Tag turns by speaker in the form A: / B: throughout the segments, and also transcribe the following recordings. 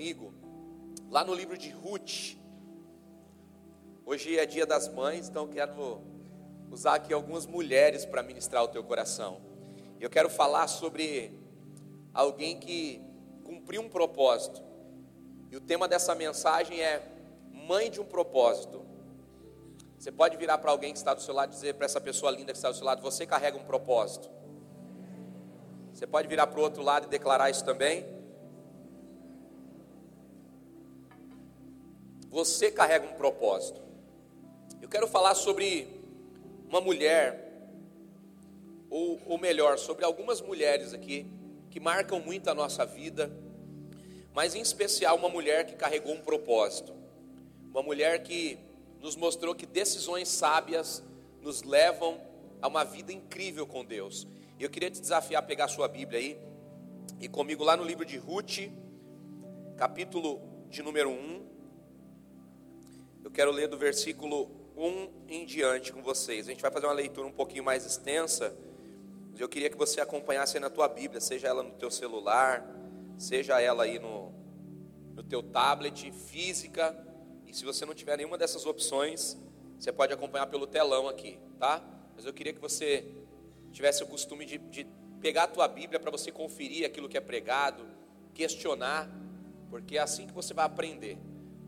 A: comigo, lá no livro de Ruth. Hoje é dia das mães, então quero usar aqui algumas mulheres para ministrar o teu coração. Eu quero falar sobre alguém que cumpriu um propósito. E o tema dessa mensagem é mãe de um propósito. Você pode virar para alguém que está do seu lado e dizer para essa pessoa linda que está do seu lado: Você carrega um propósito. Você pode virar para o outro lado e declarar isso também. Você carrega um propósito. Eu quero falar sobre uma mulher, ou, ou melhor, sobre algumas mulheres aqui que marcam muito a nossa vida, mas em especial uma mulher que carregou um propósito. Uma mulher que nos mostrou que decisões sábias nos levam a uma vida incrível com Deus. E eu queria te desafiar a pegar a sua Bíblia aí e comigo lá no livro de Ruth, capítulo de número 1. Eu quero ler do versículo 1 em diante com vocês. A gente vai fazer uma leitura um pouquinho mais extensa. Mas eu queria que você acompanhasse aí na tua Bíblia, seja ela no teu celular, seja ela aí no, no teu tablet, física e se você não tiver nenhuma dessas opções, você pode acompanhar pelo telão aqui, tá? Mas eu queria que você tivesse o costume de, de pegar a tua Bíblia para você conferir aquilo que é pregado, questionar, porque é assim que você vai aprender.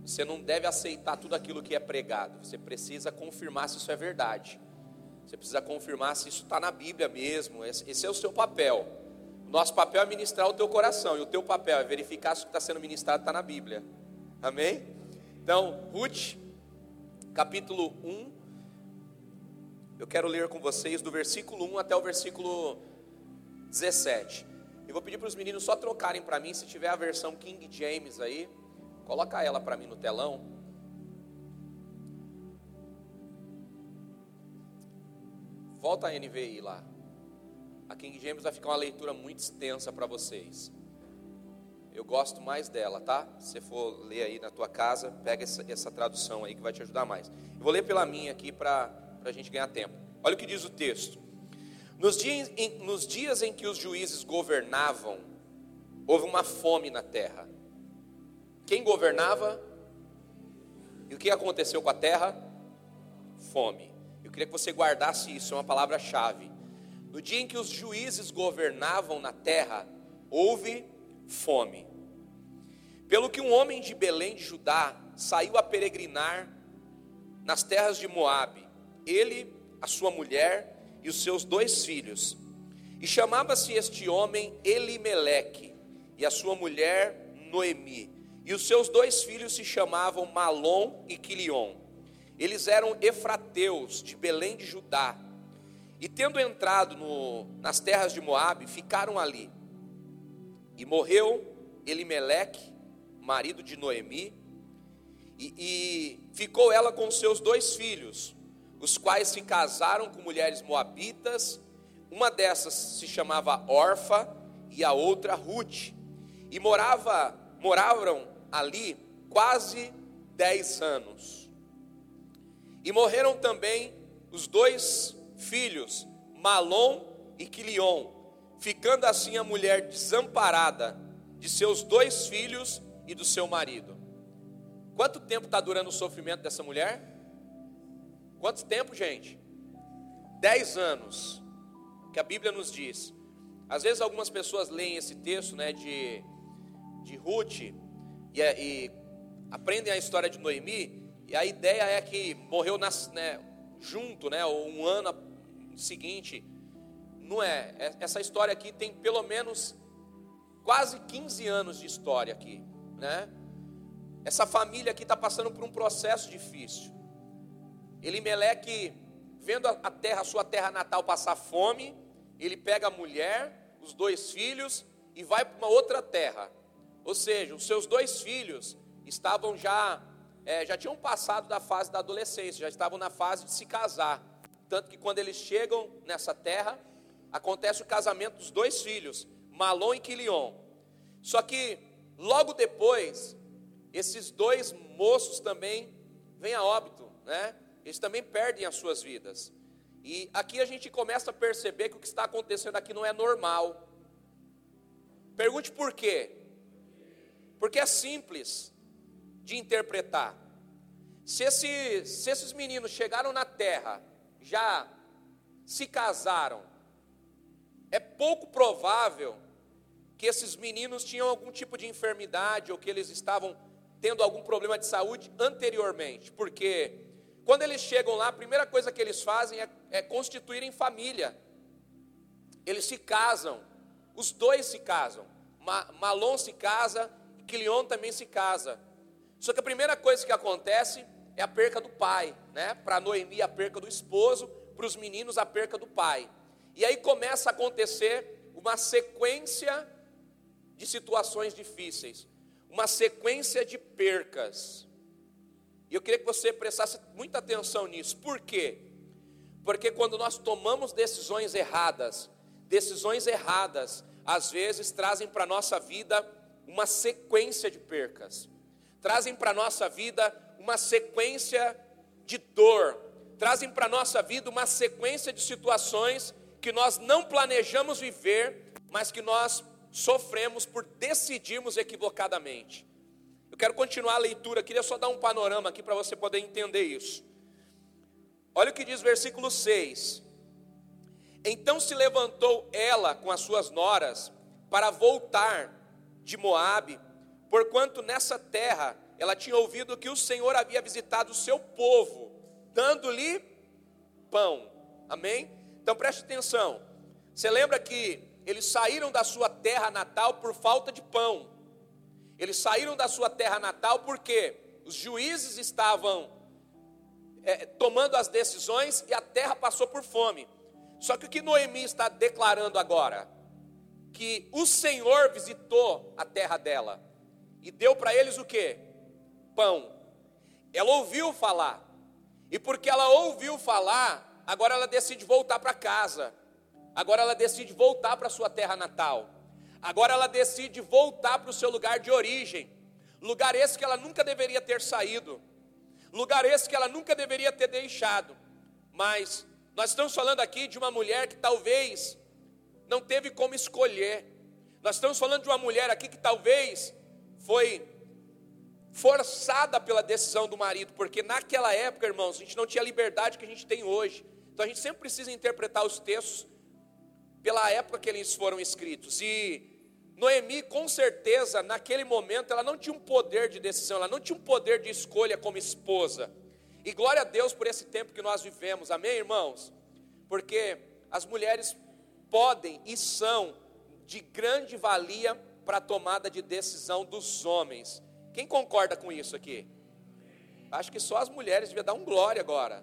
A: Você não deve aceitar tudo aquilo que é pregado, você precisa confirmar se isso é verdade. Você precisa confirmar se isso está na Bíblia mesmo. Esse é o seu papel. O nosso papel é ministrar o teu coração, e o teu papel é verificar se o que está sendo ministrado está na Bíblia. Amém? Então, Ruth, capítulo 1, eu quero ler com vocês do versículo 1 até o versículo 17. Eu vou pedir para os meninos só trocarem para mim, se tiver a versão King James aí, coloca ela para mim no telão. Volta a NVI lá. A King James vai ficar uma leitura muito extensa para vocês. Eu gosto mais dela, tá? Se for ler aí na tua casa, pega essa, essa tradução aí que vai te ajudar mais. Eu vou ler pela minha aqui para a gente ganhar tempo. Olha o que diz o texto. Nos dias, em, nos dias em que os juízes governavam, houve uma fome na terra. Quem governava? E o que aconteceu com a terra? Fome. Eu queria que você guardasse isso, é uma palavra-chave. No dia em que os juízes governavam na terra, houve fome. Pelo que um homem de Belém de Judá saiu a peregrinar nas terras de Moabe, ele, a sua mulher e os seus dois filhos. E chamava-se este homem Elimeleque, e a sua mulher Noemi. E os seus dois filhos se chamavam Malom e Quilion. Eles eram efrateus de Belém de Judá. E tendo entrado no, nas terras de Moabe, ficaram ali. E morreu Elimeleque, marido de Noemi, e, e ficou ela com seus dois filhos, os quais se casaram com mulheres moabitas. Uma dessas se chamava Orfa e a outra Ruth. E morava, moravam ali quase dez anos. E morreram também os dois filhos, Malom e Quilion, ficando assim a mulher desamparada de seus dois filhos e do seu marido. Quanto tempo está durando o sofrimento dessa mulher? Quanto tempo, gente? Dez anos, que a Bíblia nos diz. Às vezes algumas pessoas leem esse texto né, de, de Ruth e, e aprendem a história de Noemi, e a ideia é que morreu nas, né, junto, né, ou um ano seguinte, não é. é. Essa história aqui tem pelo menos quase 15 anos de história aqui, né? Essa família aqui está passando por um processo difícil. Elimeleque, vendo a terra, a sua terra natal passar fome, ele pega a mulher, os dois filhos e vai para uma outra terra. Ou seja, os seus dois filhos estavam já, é, já tinham passado da fase da adolescência, já estavam na fase de se casar. Tanto que quando eles chegam nessa terra, acontece o casamento dos dois filhos, Malom e Quilion. Só que logo depois, esses dois moços também vêm a óbito, né? Eles também perdem as suas vidas. E aqui a gente começa a perceber que o que está acontecendo aqui não é normal. Pergunte por quê? Porque é simples de interpretar. Se, esse, se esses meninos chegaram na terra, já se casaram, é pouco provável que esses meninos tinham algum tipo de enfermidade ou que eles estavam tendo algum problema de saúde anteriormente, porque quando eles chegam lá, a primeira coisa que eles fazem é, é constituírem família. Eles se casam, os dois se casam. Ma, Malon se casa, Quilion também se casa. Só que a primeira coisa que acontece é a perca do pai, né? Para Noemi a perca do esposo, para os meninos a perca do pai. E aí começa a acontecer uma sequência de situações difíceis, uma sequência de percas. E eu queria que você prestasse muita atenção nisso. Por quê? Porque quando nós tomamos decisões erradas, decisões erradas, às vezes trazem para a nossa vida uma sequência de percas, trazem para a nossa vida uma sequência de dor, trazem para a nossa vida uma sequência de situações que nós não planejamos viver, mas que nós sofremos por decidirmos equivocadamente. Eu quero continuar a leitura, queria só dar um panorama aqui para você poder entender isso. Olha o que diz versículo 6. Então se levantou ela com as suas noras para voltar de Moabe, porquanto nessa terra ela tinha ouvido que o Senhor havia visitado o seu povo, dando-lhe pão. Amém? Então preste atenção. Você lembra que eles saíram da sua terra natal por falta de pão. Eles saíram da sua terra natal porque os juízes estavam é, tomando as decisões e a terra passou por fome. Só que o que Noemi está declarando agora? Que o Senhor visitou a terra dela e deu para eles o que? Pão. Ela ouviu falar. E porque ela ouviu falar, agora ela decide voltar para casa. Agora ela decide voltar para sua terra natal. Agora ela decide voltar para o seu lugar de origem. Lugar esse que ela nunca deveria ter saído. Lugar esse que ela nunca deveria ter deixado. Mas nós estamos falando aqui de uma mulher que talvez não teve como escolher. Nós estamos falando de uma mulher aqui que talvez foi forçada pela decisão do marido, porque naquela época, irmãos, a gente não tinha a liberdade que a gente tem hoje. Então a gente sempre precisa interpretar os textos pela época que eles foram escritos. E Noemi, com certeza, naquele momento, ela não tinha um poder de decisão, ela não tinha um poder de escolha como esposa. E glória a Deus por esse tempo que nós vivemos, amém, irmãos? Porque as mulheres podem e são de grande valia para a tomada de decisão dos homens. Quem concorda com isso aqui? Acho que só as mulheres deviam dar um glória agora.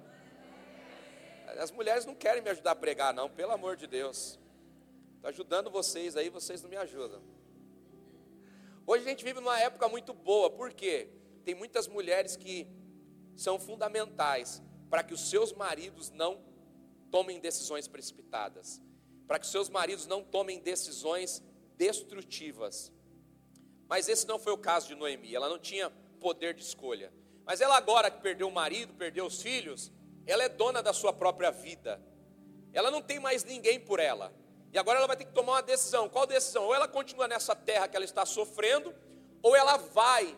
A: As mulheres não querem me ajudar a pregar, não, pelo amor de Deus. Estou ajudando vocês aí, vocês não me ajudam. Hoje a gente vive numa época muito boa, por quê? Tem muitas mulheres que são fundamentais para que os seus maridos não tomem decisões precipitadas, para que seus maridos não tomem decisões destrutivas. Mas esse não foi o caso de Noemi, ela não tinha poder de escolha. Mas ela agora que perdeu o marido, perdeu os filhos, ela é dona da sua própria vida. Ela não tem mais ninguém por ela. E agora ela vai ter que tomar uma decisão. Qual decisão? Ou ela continua nessa terra que ela está sofrendo, ou ela vai,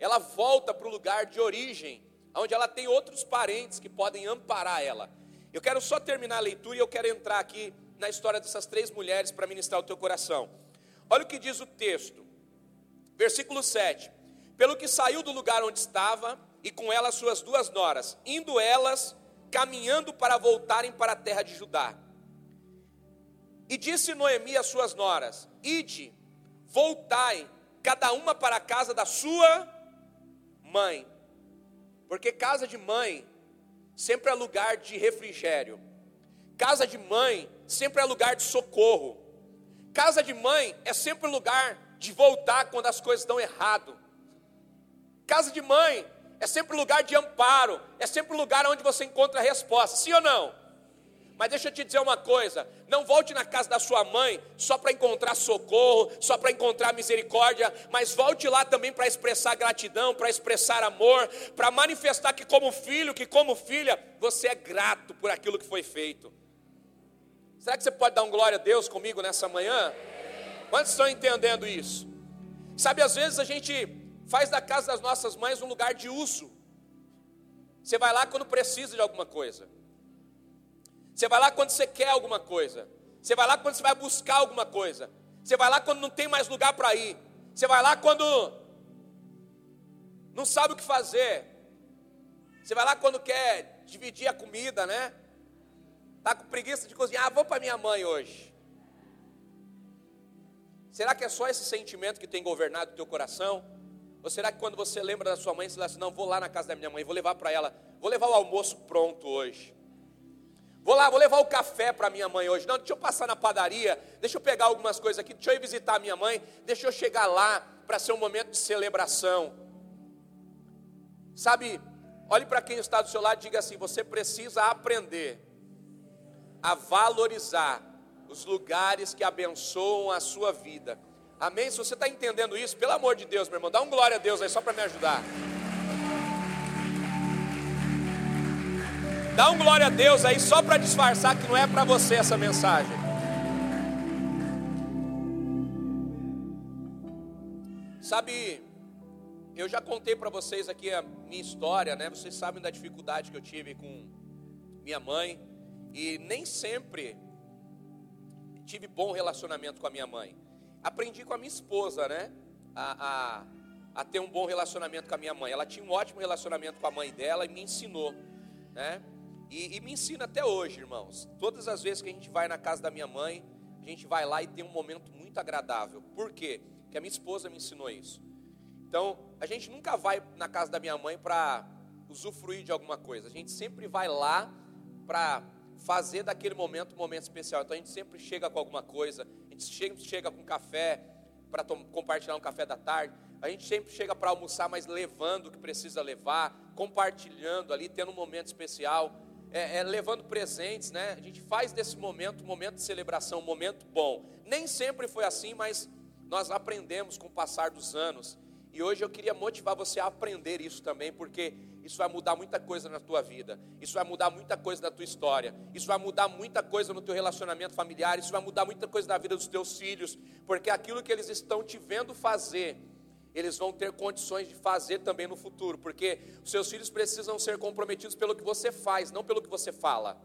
A: ela volta para o lugar de origem, onde ela tem outros parentes que podem amparar ela. Eu quero só terminar a leitura e eu quero entrar aqui na história dessas três mulheres para ministrar o teu coração. Olha o que diz o texto, versículo 7: Pelo que saiu do lugar onde estava, e com ela suas duas noras, indo elas caminhando para voltarem para a terra de Judá. E disse Noemi às suas noras: Ide, voltai, cada uma para a casa da sua mãe. Porque casa de mãe sempre é lugar de refrigério. Casa de mãe sempre é lugar de socorro. Casa de mãe é sempre lugar de voltar quando as coisas estão errado. Casa de mãe é sempre lugar de amparo, é sempre lugar onde você encontra a resposta, sim ou não? Mas deixa eu te dizer uma coisa: não volte na casa da sua mãe só para encontrar socorro, só para encontrar misericórdia, mas volte lá também para expressar gratidão, para expressar amor, para manifestar que, como filho, que como filha, você é grato por aquilo que foi feito. Será que você pode dar um glória a Deus comigo nessa manhã? Quantos estão entendendo isso? Sabe, às vezes a gente faz da casa das nossas mães um lugar de uso. Você vai lá quando precisa de alguma coisa. Você vai lá quando você quer alguma coisa. Você vai lá quando você vai buscar alguma coisa. Você vai lá quando não tem mais lugar para ir. Você vai lá quando não sabe o que fazer. Você vai lá quando quer dividir a comida, né? Tá com preguiça de cozinhar, ah, vou para minha mãe hoje. Será que é só esse sentimento que tem governado o teu coração? Ou será que quando você lembra da sua mãe, você fala assim, não, vou lá na casa da minha mãe, vou levar para ela, vou levar o almoço pronto hoje. Vou lá, vou levar o café para minha mãe hoje. Não, deixa eu passar na padaria, deixa eu pegar algumas coisas aqui, deixa eu ir visitar a minha mãe, deixa eu chegar lá para ser um momento de celebração. Sabe, olhe para quem está do seu lado e diga assim: você precisa aprender a valorizar os lugares que abençoam a sua vida. Amém? Se você está entendendo isso, pelo amor de Deus, meu irmão, dá um glória a Deus aí só para me ajudar. Dá um glória a Deus aí só para disfarçar que não é para você essa mensagem. Sabe, eu já contei para vocês aqui a minha história, né? Vocês sabem da dificuldade que eu tive com minha mãe e nem sempre tive bom relacionamento com a minha mãe. Aprendi com a minha esposa, né? A, a, a ter um bom relacionamento com a minha mãe. Ela tinha um ótimo relacionamento com a mãe dela e me ensinou, né? E, e, me ensina até hoje, irmãos. Todas as vezes que a gente vai na casa da minha mãe, a gente vai lá e tem um momento muito agradável. Por quê? Porque a minha esposa me ensinou isso. Então, a gente nunca vai na casa da minha mãe para usufruir de alguma coisa. A gente sempre vai lá para fazer daquele momento um momento especial. Então, a gente sempre chega com alguma coisa. A gente sempre chega com café para compartilhar um café da tarde. A gente sempre chega para almoçar, mas levando o que precisa levar, compartilhando ali, tendo um momento especial, é, é, levando presentes, né? A gente faz desse momento um momento de celebração, um momento bom. Nem sempre foi assim, mas nós aprendemos com o passar dos anos e hoje eu queria motivar você a aprender isso também, porque isso vai mudar muita coisa na tua vida, isso vai mudar muita coisa na tua história, isso vai mudar muita coisa no teu relacionamento familiar, isso vai mudar muita coisa na vida dos teus filhos, porque aquilo que eles estão te vendo fazer, eles vão ter condições de fazer também no futuro, porque os seus filhos precisam ser comprometidos pelo que você faz, não pelo que você fala.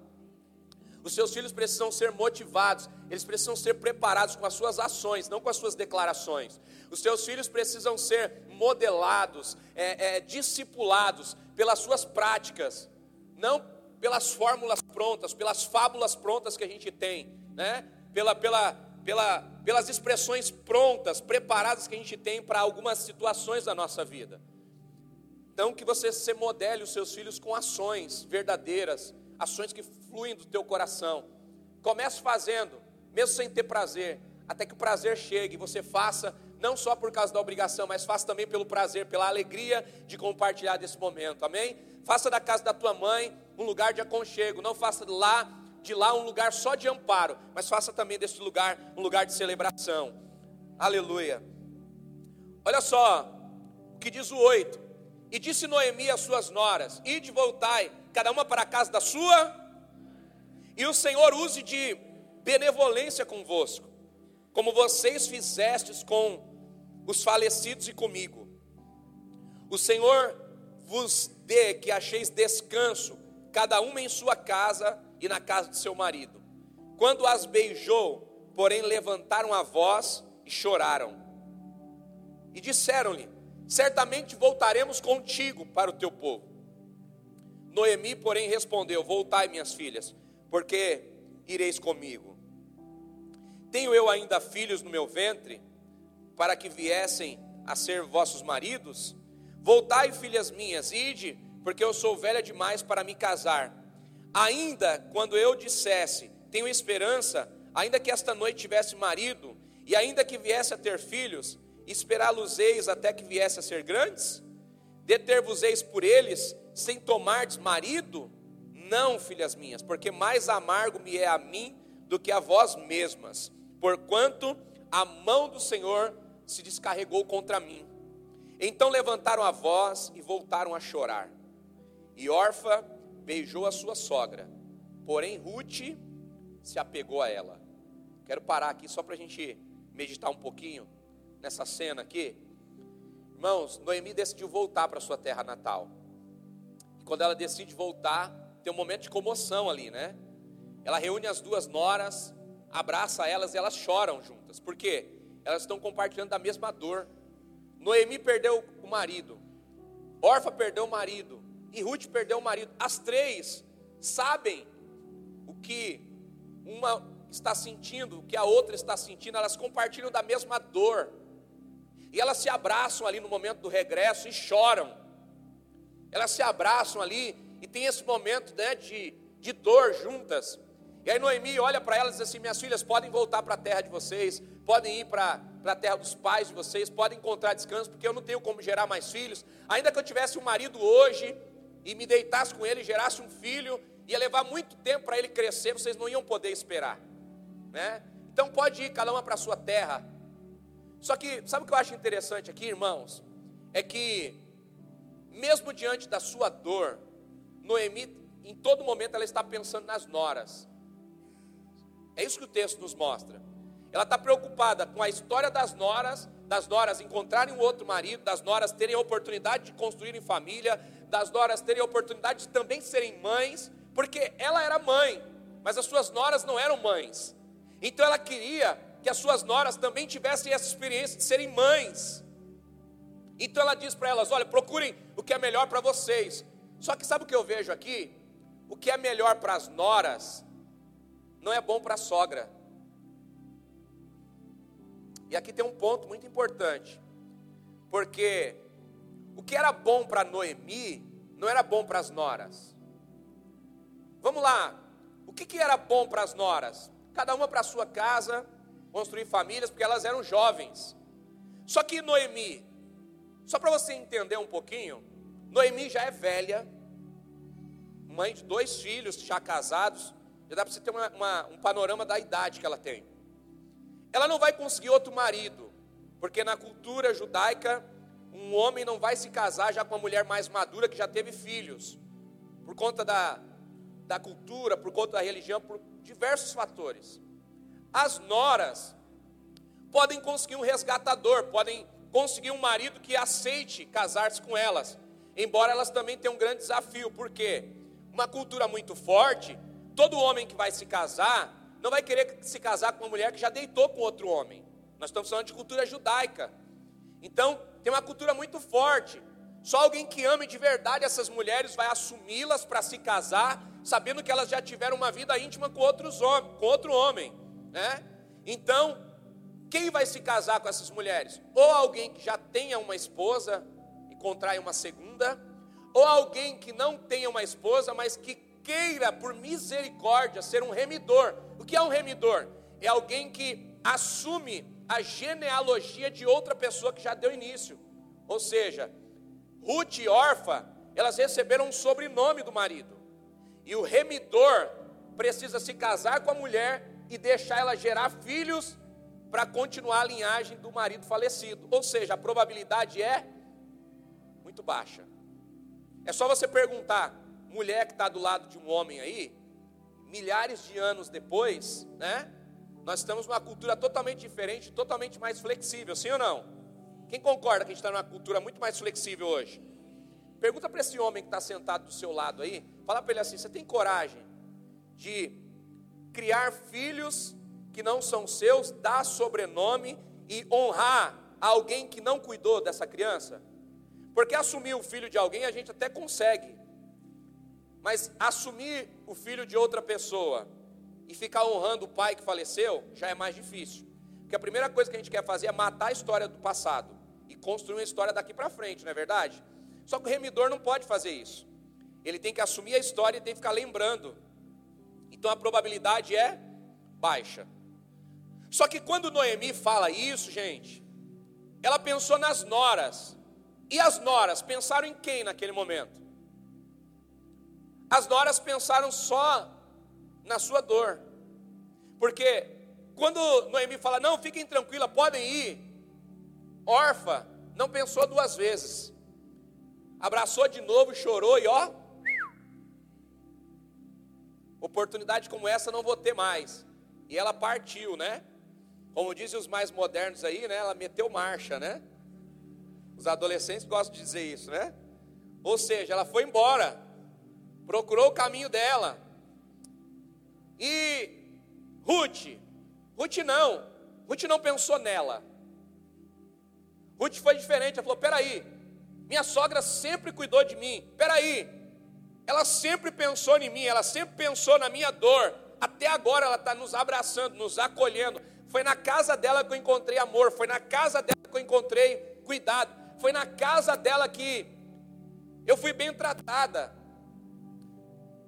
A: Os seus filhos precisam ser motivados, eles precisam ser preparados com as suas ações, não com as suas declarações. Os seus filhos precisam ser modelados, é, é, discipulados pelas suas práticas, não pelas fórmulas prontas, pelas fábulas prontas que a gente tem, né? pela, pela, pela, pelas expressões prontas, preparadas que a gente tem para algumas situações da nossa vida. Então, que você se modele os seus filhos com ações verdadeiras, ações que fluem do teu coração. Comece fazendo, mesmo sem ter prazer, até que o prazer chegue você faça, não só por causa da obrigação, mas faça também pelo prazer, pela alegria de compartilhar desse momento, amém? Faça da casa da tua mãe um lugar de aconchego, não faça de lá, de lá um lugar só de amparo, mas faça também desse lugar um lugar de celebração, aleluia. Olha só, o que diz o 8: E disse Noemi às suas noras: Ide voltai, cada uma para a casa da sua, e o Senhor use de benevolência convosco, como vocês fizestes com os falecidos e comigo. O Senhor vos dê que acheis descanso, cada uma em sua casa e na casa de seu marido. Quando as beijou, porém levantaram a voz e choraram. E disseram-lhe: Certamente voltaremos contigo para o teu povo. Noemi, porém, respondeu: Voltai, minhas filhas, porque ireis comigo. Tenho eu ainda filhos no meu ventre, para que viessem a ser vossos maridos? Voltai, filhas minhas, ide, porque eu sou velha demais para me casar. Ainda quando eu dissesse, tenho esperança, ainda que esta noite tivesse marido, e ainda que viesse a ter filhos, esperá-los-eis até que viesse a ser grandes? Deter-vos-eis por eles, sem tomardes marido? Não, filhas minhas, porque mais amargo me é a mim do que a vós mesmas, porquanto a mão do Senhor se descarregou contra mim. Então levantaram a voz e voltaram a chorar. E Orfa beijou a sua sogra, porém Ruth se apegou a ela. Quero parar aqui só para a gente meditar um pouquinho. nessa cena aqui? Irmãos, Noemi decidiu voltar para sua terra natal. E quando ela decide voltar, tem um momento de comoção ali, né? Ela reúne as duas noras, abraça elas e elas choram juntas. Por quê? Elas estão compartilhando da mesma dor. Noemi perdeu o marido, Orfa perdeu o marido, e Ruth perdeu o marido. As três sabem o que uma está sentindo, o que a outra está sentindo, elas compartilham da mesma dor. E elas se abraçam ali no momento do regresso e choram. Elas se abraçam ali e tem esse momento né, de, de dor juntas. E aí Noemi olha para elas e diz assim: Minhas filhas podem voltar para a terra de vocês, podem ir para a terra dos pais de vocês, podem encontrar descanso, porque eu não tenho como gerar mais filhos. Ainda que eu tivesse um marido hoje e me deitasse com ele, gerasse um filho, ia levar muito tempo para ele crescer, vocês não iam poder esperar. Né? Então pode ir cada uma para a sua terra. Só que, sabe o que eu acho interessante aqui, irmãos? É que, mesmo diante da sua dor, Noemi, em todo momento, ela está pensando nas noras. É isso que o texto nos mostra. Ela está preocupada com a história das noras, das noras encontrarem um outro marido, das noras terem a oportunidade de construírem família, das noras terem a oportunidade de também serem mães, porque ela era mãe, mas as suas noras não eram mães. Então ela queria que as suas noras também tivessem essa experiência de serem mães. Então ela diz para elas: olha, procurem o que é melhor para vocês. Só que sabe o que eu vejo aqui? O que é melhor para as noras não é bom para a sogra. E aqui tem um ponto muito importante, porque o que era bom para Noemi não era bom para as noras. Vamos lá, o que, que era bom para as noras? Cada uma para a sua casa, construir famílias, porque elas eram jovens. Só que Noemi, só para você entender um pouquinho, Noemi já é velha, mãe de dois filhos já casados, já dá para você ter uma, uma, um panorama da idade que ela tem. Ela não vai conseguir outro marido, porque na cultura judaica, um homem não vai se casar já com uma mulher mais madura que já teve filhos, por conta da, da cultura, por conta da religião, por diversos fatores. As noras podem conseguir um resgatador, podem conseguir um marido que aceite casar-se com elas, embora elas também tenham um grande desafio, porque uma cultura muito forte todo homem que vai se casar não vai querer se casar com uma mulher que já deitou com outro homem. Nós estamos falando de cultura judaica. Então, tem uma cultura muito forte. Só alguém que ame de verdade essas mulheres vai assumi-las para se casar, sabendo que elas já tiveram uma vida íntima com, outros homens, com outro homem. Né? Então, quem vai se casar com essas mulheres? Ou alguém que já tenha uma esposa e contrai uma segunda, ou alguém que não tenha uma esposa, mas que queira, por misericórdia, ser um remidor. O que é um remidor? É alguém que assume a genealogia de outra pessoa que já deu início. Ou seja, Ruth e Orfa, elas receberam um sobrenome do marido. E o remidor precisa se casar com a mulher e deixar ela gerar filhos para continuar a linhagem do marido falecido. Ou seja, a probabilidade é muito baixa. É só você perguntar: mulher que está do lado de um homem aí, milhares de anos depois, né? Nós estamos numa cultura totalmente diferente, totalmente mais flexível, sim ou não? Quem concorda que a gente está numa cultura muito mais flexível hoje? Pergunta para esse homem que está sentado do seu lado aí, fala para ele assim: você tem coragem de criar filhos que não são seus, dar sobrenome e honrar alguém que não cuidou dessa criança? Porque assumir o filho de alguém a gente até consegue, mas assumir o filho de outra pessoa e ficar honrando o pai que faleceu já é mais difícil. Porque a primeira coisa que a gente quer fazer é matar a história do passado e construir uma história daqui para frente, não é verdade? Só que o remidor não pode fazer isso. Ele tem que assumir a história e tem que ficar lembrando. Então a probabilidade é baixa. Só que quando Noemi fala isso, gente, ela pensou nas noras. E as noras pensaram em quem naquele momento? As noras pensaram só na sua dor. Porque quando Noemi fala, não, fiquem tranquila, podem ir, órfã, não pensou duas vezes. Abraçou de novo, chorou e ó, oportunidade como essa não vou ter mais. E ela partiu, né? Como dizem os mais modernos aí, né? Ela meteu marcha, né? Os adolescentes gostam de dizer isso, né? Ou seja, ela foi embora, procurou o caminho dela. E Ruth, Ruth não, Ruth não pensou nela. Ruth foi diferente, ela falou: peraí, minha sogra sempre cuidou de mim, peraí, ela sempre pensou em mim, ela sempre pensou na minha dor, até agora ela está nos abraçando, nos acolhendo. Foi na casa dela que eu encontrei amor, foi na casa dela que eu encontrei cuidado, foi na casa dela que eu fui bem tratada.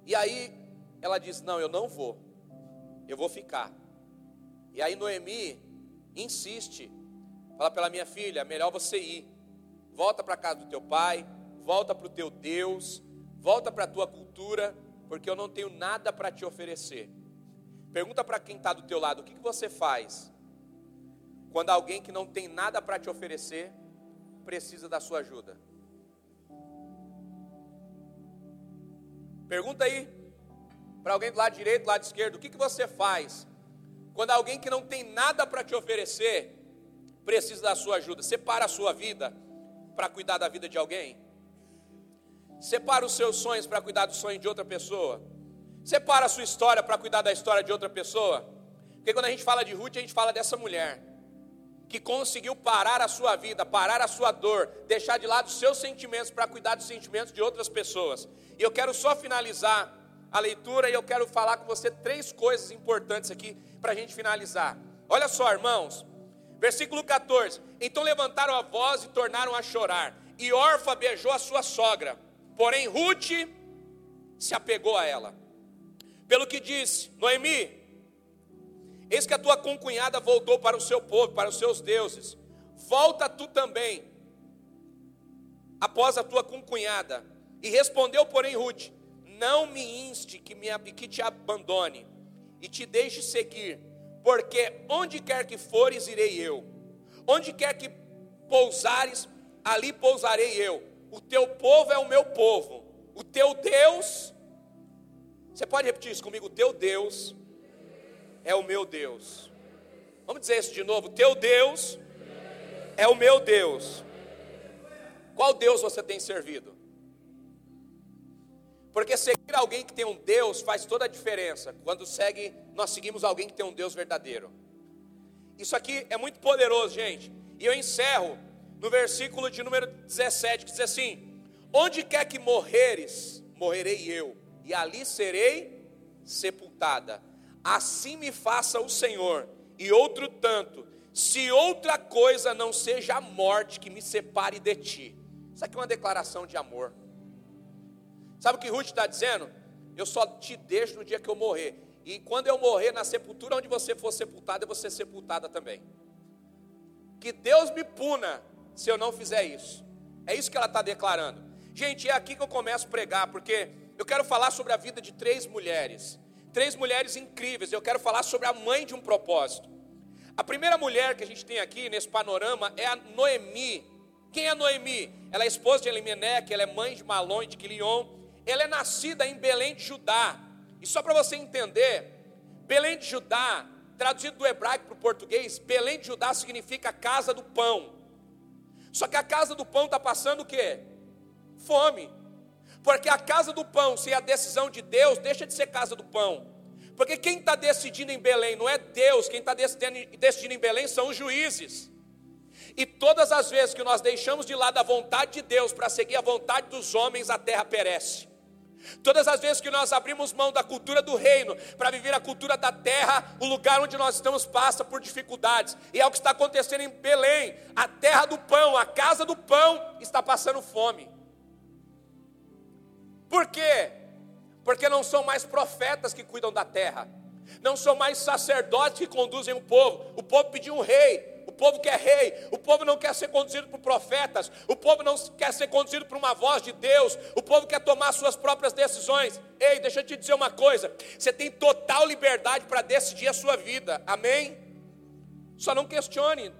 A: E aí ela diz: Não, eu não vou, eu vou ficar. E aí Noemi insiste, fala pela minha filha: melhor você ir, volta para casa do teu pai, volta para o teu Deus, volta para a tua cultura, porque eu não tenho nada para te oferecer. Pergunta para quem está do teu lado: o que, que você faz quando alguém que não tem nada para te oferecer precisa da sua ajuda? Pergunta aí para alguém do lado direito, do lado esquerdo, o que, que você faz quando alguém que não tem nada para te oferecer precisa da sua ajuda? Separa a sua vida para cuidar da vida de alguém? Separa os seus sonhos para cuidar do sonho de outra pessoa? Separa a sua história para cuidar da história de outra pessoa? Porque quando a gente fala de Ruth, a gente fala dessa mulher que conseguiu parar a sua vida, parar a sua dor, deixar de lado os seus sentimentos para cuidar dos sentimentos de outras pessoas. E eu quero só finalizar a leitura e eu quero falar com você três coisas importantes aqui para a gente finalizar. Olha só, irmãos, versículo 14: Então levantaram a voz e tornaram a chorar, e Orfa beijou a sua sogra, porém Ruth se apegou a ela. Pelo que disse, Noemi, Eis que a tua concunhada voltou para o seu povo, para os seus deuses. Volta tu também, após a tua concunhada. E respondeu, porém, Ruth: Não me inste que, me, que te abandone e te deixe seguir, porque onde quer que fores, irei eu. Onde quer que pousares, ali pousarei eu. O teu povo é o meu povo. O teu Deus, você pode repetir isso comigo? O teu Deus é o meu Deus. Vamos dizer isso de novo: Teu Deus é o meu Deus. Qual Deus você tem servido? Porque seguir alguém que tem um Deus faz toda a diferença. Quando segue, nós seguimos alguém que tem um Deus verdadeiro. Isso aqui é muito poderoso, gente. E eu encerro no versículo de número 17, que diz assim: Onde quer que morreres, morrerei eu, e ali serei sepultada assim me faça o Senhor, e outro tanto, se outra coisa não seja a morte que me separe de ti. Isso aqui é uma declaração de amor. Sabe o que Ruth está dizendo? Eu só te deixo no dia que eu morrer. E quando eu morrer na sepultura onde você for sepultado, eu vou ser sepultada também. Que Deus me puna se eu não fizer isso. É isso que ela está declarando. Gente, é aqui que eu começo a pregar, porque eu quero falar sobre a vida de três mulheres três mulheres incríveis. Eu quero falar sobre a mãe de um propósito. A primeira mulher que a gente tem aqui nesse panorama é a Noemi. Quem é Noemi? Ela é esposa de Elimelech, ela é mãe de Malon e de Quilion. Ela é nascida em Belém de Judá. E só para você entender, Belém de Judá, traduzido do hebraico para o português, Belém de Judá significa casa do pão. Só que a casa do pão está passando o quê? Fome. Porque a casa do pão, se é a decisão de Deus, deixa de ser casa do pão. Porque quem está decidindo em Belém não é Deus, quem está decidindo, em Belém são os juízes. E todas as vezes que nós deixamos de lado a vontade de Deus para seguir a vontade dos homens, a terra perece. Todas as vezes que nós abrimos mão da cultura do reino para viver a cultura da terra, o lugar onde nós estamos passa por dificuldades. E é o que está acontecendo em Belém. A terra do pão, a casa do pão está passando fome. Por quê? Porque não são mais profetas que cuidam da terra, não são mais sacerdotes que conduzem o povo. O povo pediu um rei, o povo quer rei, o povo não quer ser conduzido por profetas, o povo não quer ser conduzido por uma voz de Deus, o povo quer tomar suas próprias decisões. Ei, deixa eu te dizer uma coisa: você tem total liberdade para decidir a sua vida, amém? Só não questione,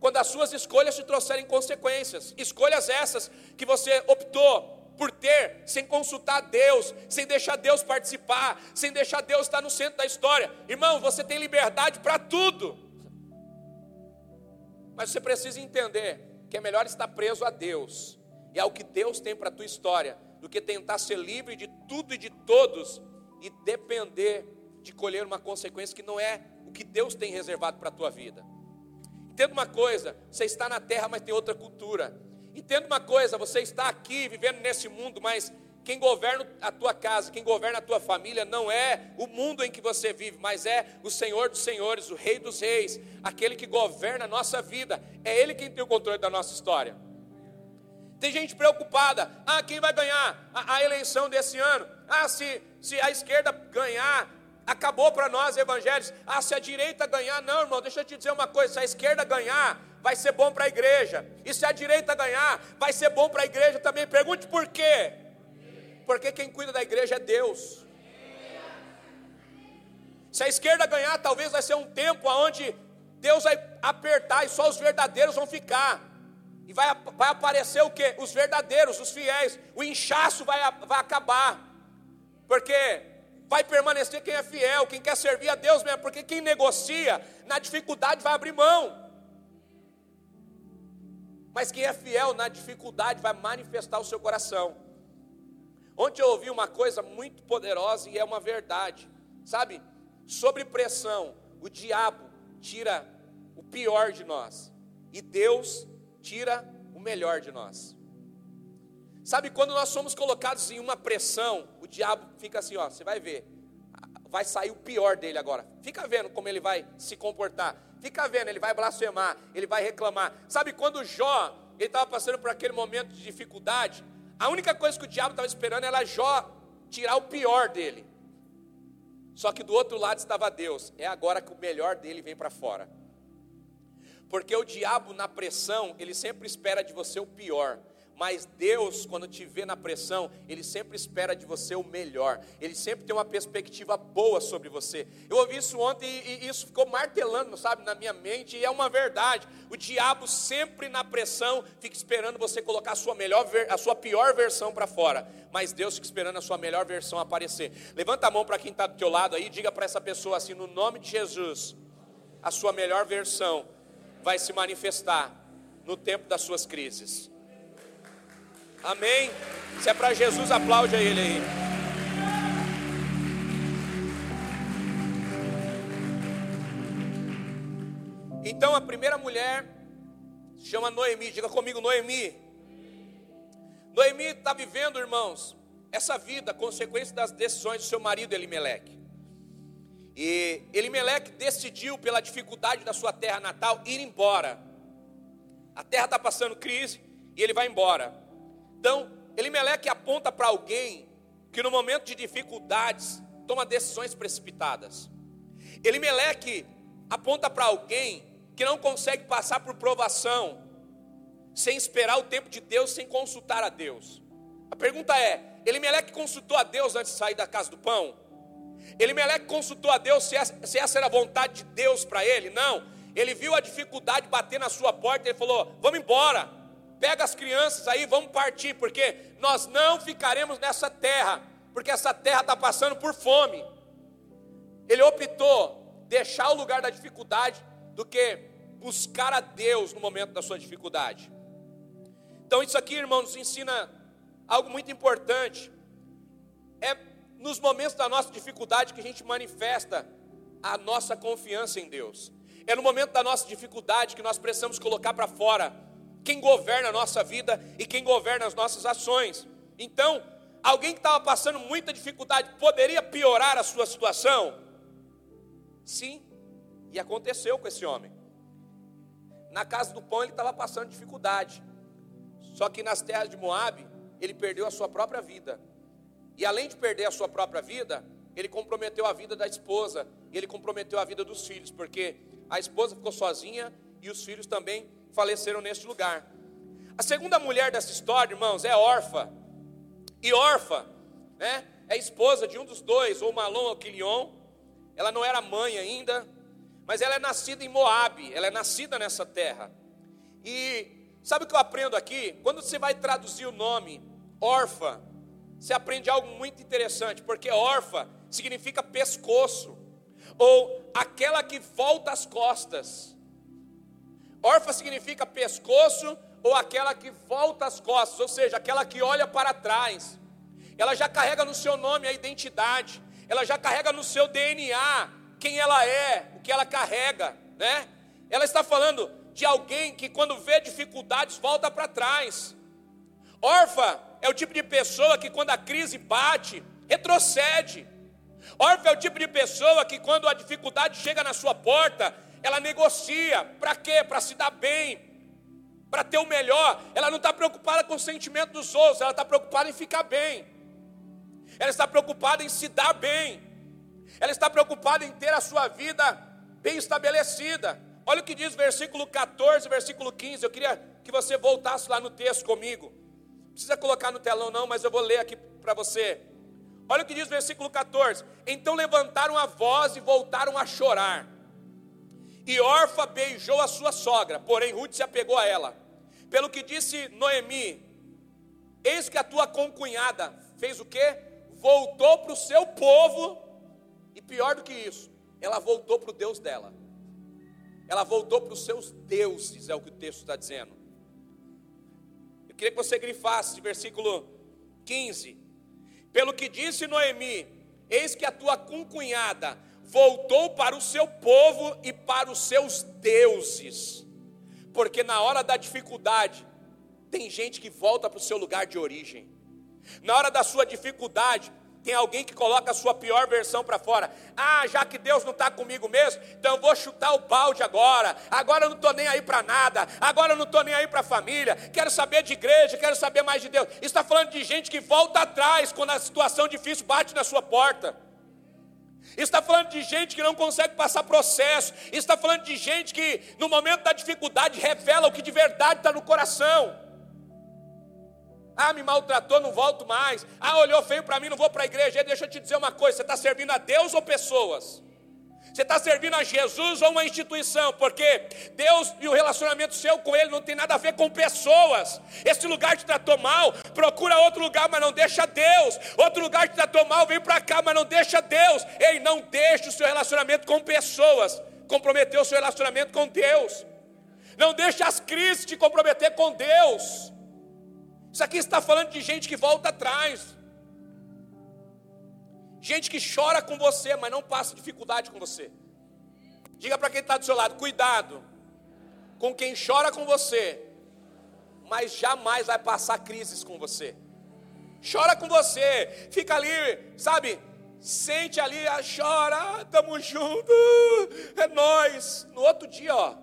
A: quando as suas escolhas te trouxerem consequências, escolhas essas que você optou por ter, sem consultar Deus, sem deixar Deus participar, sem deixar Deus estar no centro da história. Irmão, você tem liberdade para tudo. Mas você precisa entender que é melhor estar preso a Deus e ao que Deus tem para a tua história, do que tentar ser livre de tudo e de todos e depender de colher uma consequência que não é o que Deus tem reservado para a tua vida. Entenda uma coisa: você está na terra, mas tem outra cultura. Entenda uma coisa: você está aqui vivendo nesse mundo, mas quem governa a tua casa, quem governa a tua família, não é o mundo em que você vive, mas é o Senhor dos Senhores, o Rei dos Reis, aquele que governa a nossa vida. É Ele quem tem o controle da nossa história. Tem gente preocupada: ah, quem vai ganhar a, a eleição desse ano? Ah, se, se a esquerda ganhar, acabou para nós evangélicos. Ah, se a direita ganhar, não, irmão, deixa eu te dizer uma coisa: se a esquerda ganhar, vai ser bom para a igreja. E se a direita ganhar, vai ser bom para a igreja também. Pergunte por quê? Porque quem cuida da igreja é Deus. Se a esquerda ganhar, talvez vai ser um tempo onde Deus vai apertar e só os verdadeiros vão ficar. E vai, vai aparecer o que? Os verdadeiros, os fiéis. O inchaço vai, vai acabar. Porque vai permanecer quem é fiel, quem quer servir a Deus mesmo. Porque quem negocia, na dificuldade vai abrir mão. Mas quem é fiel na dificuldade vai manifestar o seu coração. Ontem eu ouvi uma coisa muito poderosa e é uma verdade. Sabe? Sobre pressão, o diabo tira o pior de nós e Deus tira o melhor de nós. Sabe quando nós somos colocados em uma pressão, o diabo fica assim, ó, você vai ver. Vai sair o pior dele agora. Fica vendo como ele vai se comportar. Fica vendo, ele vai blasfemar, ele vai reclamar. Sabe quando Jó, estava passando por aquele momento de dificuldade, a única coisa que o diabo estava esperando era Jó tirar o pior dele. Só que do outro lado estava Deus. É agora que o melhor dele vem para fora. Porque o diabo na pressão, ele sempre espera de você o pior. Mas Deus, quando te vê na pressão, Ele sempre espera de você o melhor. Ele sempre tem uma perspectiva boa sobre você. Eu ouvi isso ontem e, e isso ficou martelando, sabe, na minha mente, e é uma verdade. O diabo sempre na pressão fica esperando você colocar a sua melhor, a sua pior versão para fora. Mas Deus fica esperando a sua melhor versão aparecer. Levanta a mão para quem está do teu lado aí, diga para essa pessoa assim, no nome de Jesus, a sua melhor versão vai se manifestar no tempo das suas crises. Amém? Se é para Jesus, aplaude a Ele aí. Então a primeira mulher se chama Noemi, diga comigo, Noemi. Noemi está vivendo, irmãos, essa vida, consequência das decisões do seu marido Elimeleque. E Elimeleque decidiu, pela dificuldade da sua terra natal, ir embora. A terra está passando crise e ele vai embora. Então, Elimeleque aponta para alguém que no momento de dificuldades toma decisões precipitadas. Elimeleque aponta para alguém que não consegue passar por provação sem esperar o tempo de Deus, sem consultar a Deus. A pergunta é: Elimeleque consultou a Deus antes de sair da casa do pão? Elimeleque consultou a Deus se essa, se essa era a vontade de Deus para ele? Não. Ele viu a dificuldade bater na sua porta e falou: Vamos embora pega as crianças aí, vamos partir, porque nós não ficaremos nessa terra, porque essa terra está passando por fome. Ele optou deixar o lugar da dificuldade do que buscar a Deus no momento da sua dificuldade. Então, isso aqui, irmão, nos ensina algo muito importante. É nos momentos da nossa dificuldade que a gente manifesta a nossa confiança em Deus. É no momento da nossa dificuldade que nós precisamos colocar para fora quem governa a nossa vida e quem governa as nossas ações. Então, alguém que estava passando muita dificuldade poderia piorar a sua situação? Sim, e aconteceu com esse homem. Na casa do pão ele estava passando dificuldade. Só que nas terras de Moabe, ele perdeu a sua própria vida. E além de perder a sua própria vida, ele comprometeu a vida da esposa, e ele comprometeu a vida dos filhos, porque a esposa ficou sozinha e os filhos também faleceram neste lugar. A segunda mulher dessa história, irmãos, é órfã. E órfã, né, é esposa de um dos dois, ou Malom ou Quilion. Ela não era mãe ainda, mas ela é nascida em Moabe, ela é nascida nessa terra. E sabe o que eu aprendo aqui? Quando você vai traduzir o nome órfã, você aprende algo muito interessante, porque órfã significa pescoço, ou aquela que volta as costas. Órfã significa pescoço ou aquela que volta as costas, ou seja, aquela que olha para trás. Ela já carrega no seu nome a identidade, ela já carrega no seu DNA quem ela é, o que ela carrega, né? Ela está falando de alguém que quando vê dificuldades volta para trás. Órfã é o tipo de pessoa que quando a crise bate, retrocede. Órfã é o tipo de pessoa que quando a dificuldade chega na sua porta, ela negocia. Para quê? Para se dar bem, para ter o melhor. Ela não está preocupada com o sentimento dos outros, ela está preocupada em ficar bem. Ela está preocupada em se dar bem. Ela está preocupada em ter a sua vida bem estabelecida. Olha o que diz versículo 14, versículo 15. Eu queria que você voltasse lá no texto comigo. Não precisa colocar no telão, não, mas eu vou ler aqui para você. Olha o que diz versículo 14: Então levantaram a voz e voltaram a chorar. E Orfa beijou a sua sogra, porém Ruth se apegou a ela. Pelo que disse Noemi: Eis que a tua concunhada fez o que? Voltou para o seu povo, e pior do que isso, ela voltou para o Deus dela. Ela voltou para os seus deuses, é o que o texto está dizendo. Eu queria que você grifasse, versículo 15. Pelo que disse Noemi: Eis que a tua concunhada voltou para o seu povo e para os seus deuses. Porque na hora da dificuldade, tem gente que volta para o seu lugar de origem. Na hora da sua dificuldade, tem alguém que coloca a sua pior versão para fora. Ah, já que Deus não está comigo mesmo, então eu vou chutar o balde agora. Agora eu não estou nem aí para nada. Agora eu não estou nem aí para a família. Quero saber de igreja, quero saber mais de Deus. Está falando de gente que volta atrás quando a situação difícil bate na sua porta. Está falando de gente que não consegue passar processo. Está falando de gente que, no momento da dificuldade, revela o que de verdade está no coração. Ah, me maltratou, não volto mais. Ah, olhou feio para mim, não vou para a igreja. Deixa eu te dizer uma coisa: você está servindo a Deus ou pessoas? Você está servindo a Jesus ou uma instituição? Porque Deus e o relacionamento seu com Ele não tem nada a ver com pessoas. Esse lugar te tratou mal, procura outro lugar, mas não deixa Deus. Outro lugar te tratou mal, vem para cá, mas não deixa Deus. Ei, não deixe o seu relacionamento com pessoas comprometer o seu relacionamento com Deus. Não deixe as crises te comprometer com Deus. Isso aqui está falando de gente que volta atrás. Gente que chora com você, mas não passa dificuldade com você. Diga para quem está do seu lado: cuidado com quem chora com você, mas jamais vai passar crises com você. Chora com você, fica ali, sabe? Sente ali, ah, chora, estamos juntos, é nós. No outro dia, ó,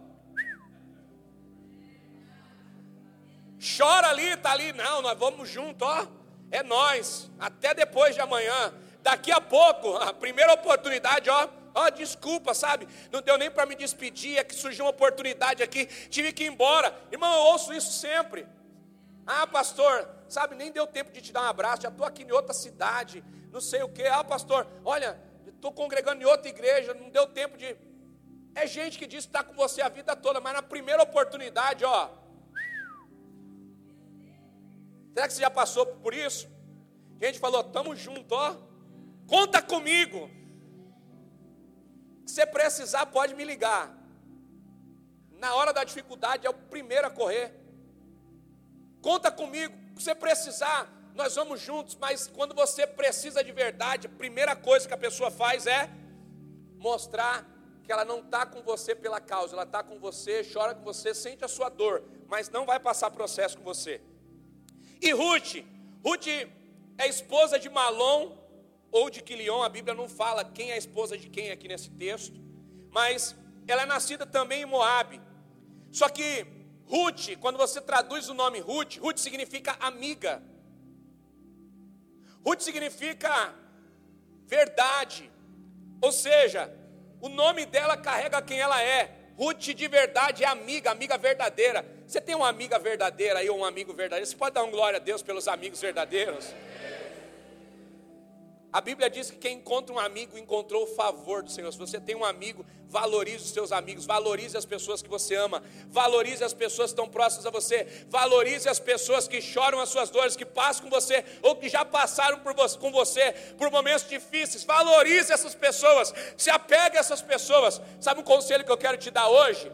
A: chora ali, está ali, não, nós vamos junto, ó, é nós, até depois de amanhã. Daqui a pouco, a primeira oportunidade, ó, ó, desculpa, sabe? Não deu nem para me despedir, é que surgiu uma oportunidade aqui, tive que ir embora. Irmão, eu ouço isso sempre. Ah, pastor, sabe, nem deu tempo de te dar um abraço, já estou aqui em outra cidade, não sei o que. Ah, pastor, olha, estou congregando em outra igreja, não deu tempo de. É gente que diz que está com você a vida toda, mas na primeira oportunidade, ó, Será que você já passou por isso? A gente falou, estamos juntos, ó. Conta comigo. Se precisar, pode me ligar. Na hora da dificuldade, é o primeiro a correr. Conta comigo. Se precisar, nós vamos juntos. Mas quando você precisa de verdade, a primeira coisa que a pessoa faz é mostrar que ela não está com você pela causa, ela está com você, chora com você, sente a sua dor, mas não vai passar processo com você. E Ruth, Ruth é esposa de Malom ou de Quilion, a Bíblia não fala quem é a esposa de quem aqui nesse texto, mas ela é nascida também em Moabe. Só que Ruth, quando você traduz o nome Ruth, Ruth significa amiga. Ruth significa verdade. Ou seja, o nome dela carrega quem ela é. Ruth de verdade é amiga, amiga verdadeira. Você tem uma amiga verdadeira aí ou um amigo verdadeiro? Você pode dar um glória a Deus pelos amigos verdadeiros? A Bíblia diz que quem encontra um amigo encontrou o favor do Senhor. Se você tem um amigo, valorize os seus amigos, valorize as pessoas que você ama, valorize as pessoas que estão próximas a você, valorize as pessoas que choram as suas dores, que passam com você ou que já passaram por você, com você por momentos difíceis. Valorize essas pessoas, se apegue a essas pessoas. Sabe um conselho que eu quero te dar hoje?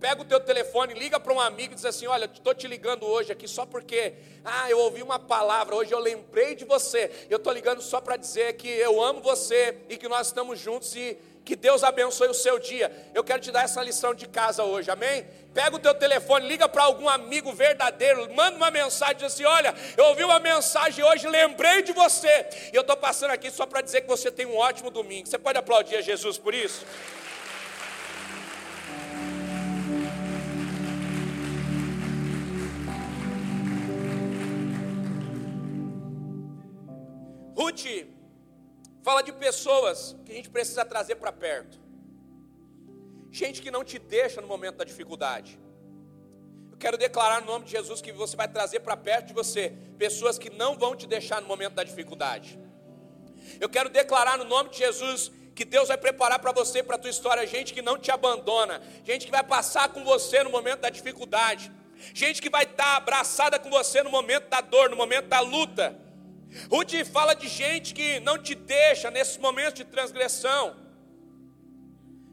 A: Pega o teu telefone, liga para um amigo e diz assim: Olha, estou te ligando hoje aqui só porque, ah, eu ouvi uma palavra, hoje eu lembrei de você. Eu estou ligando só para dizer que eu amo você e que nós estamos juntos e que Deus abençoe o seu dia. Eu quero te dar essa lição de casa hoje, amém? Pega o teu telefone, liga para algum amigo verdadeiro, manda uma mensagem, diz assim: Olha, eu ouvi uma mensagem hoje, lembrei de você. E eu estou passando aqui só para dizer que você tem um ótimo domingo. Você pode aplaudir a Jesus por isso? Ruth fala de pessoas que a gente precisa trazer para perto. Gente que não te deixa no momento da dificuldade. Eu quero declarar no nome de Jesus que você vai trazer para perto de você pessoas que não vão te deixar no momento da dificuldade. Eu quero declarar no nome de Jesus que Deus vai preparar para você, para a tua história, gente que não te abandona, gente que vai passar com você no momento da dificuldade, gente que vai estar abraçada com você no momento da dor, no momento da luta. Ruth fala de gente que não te deixa nesses momentos de transgressão.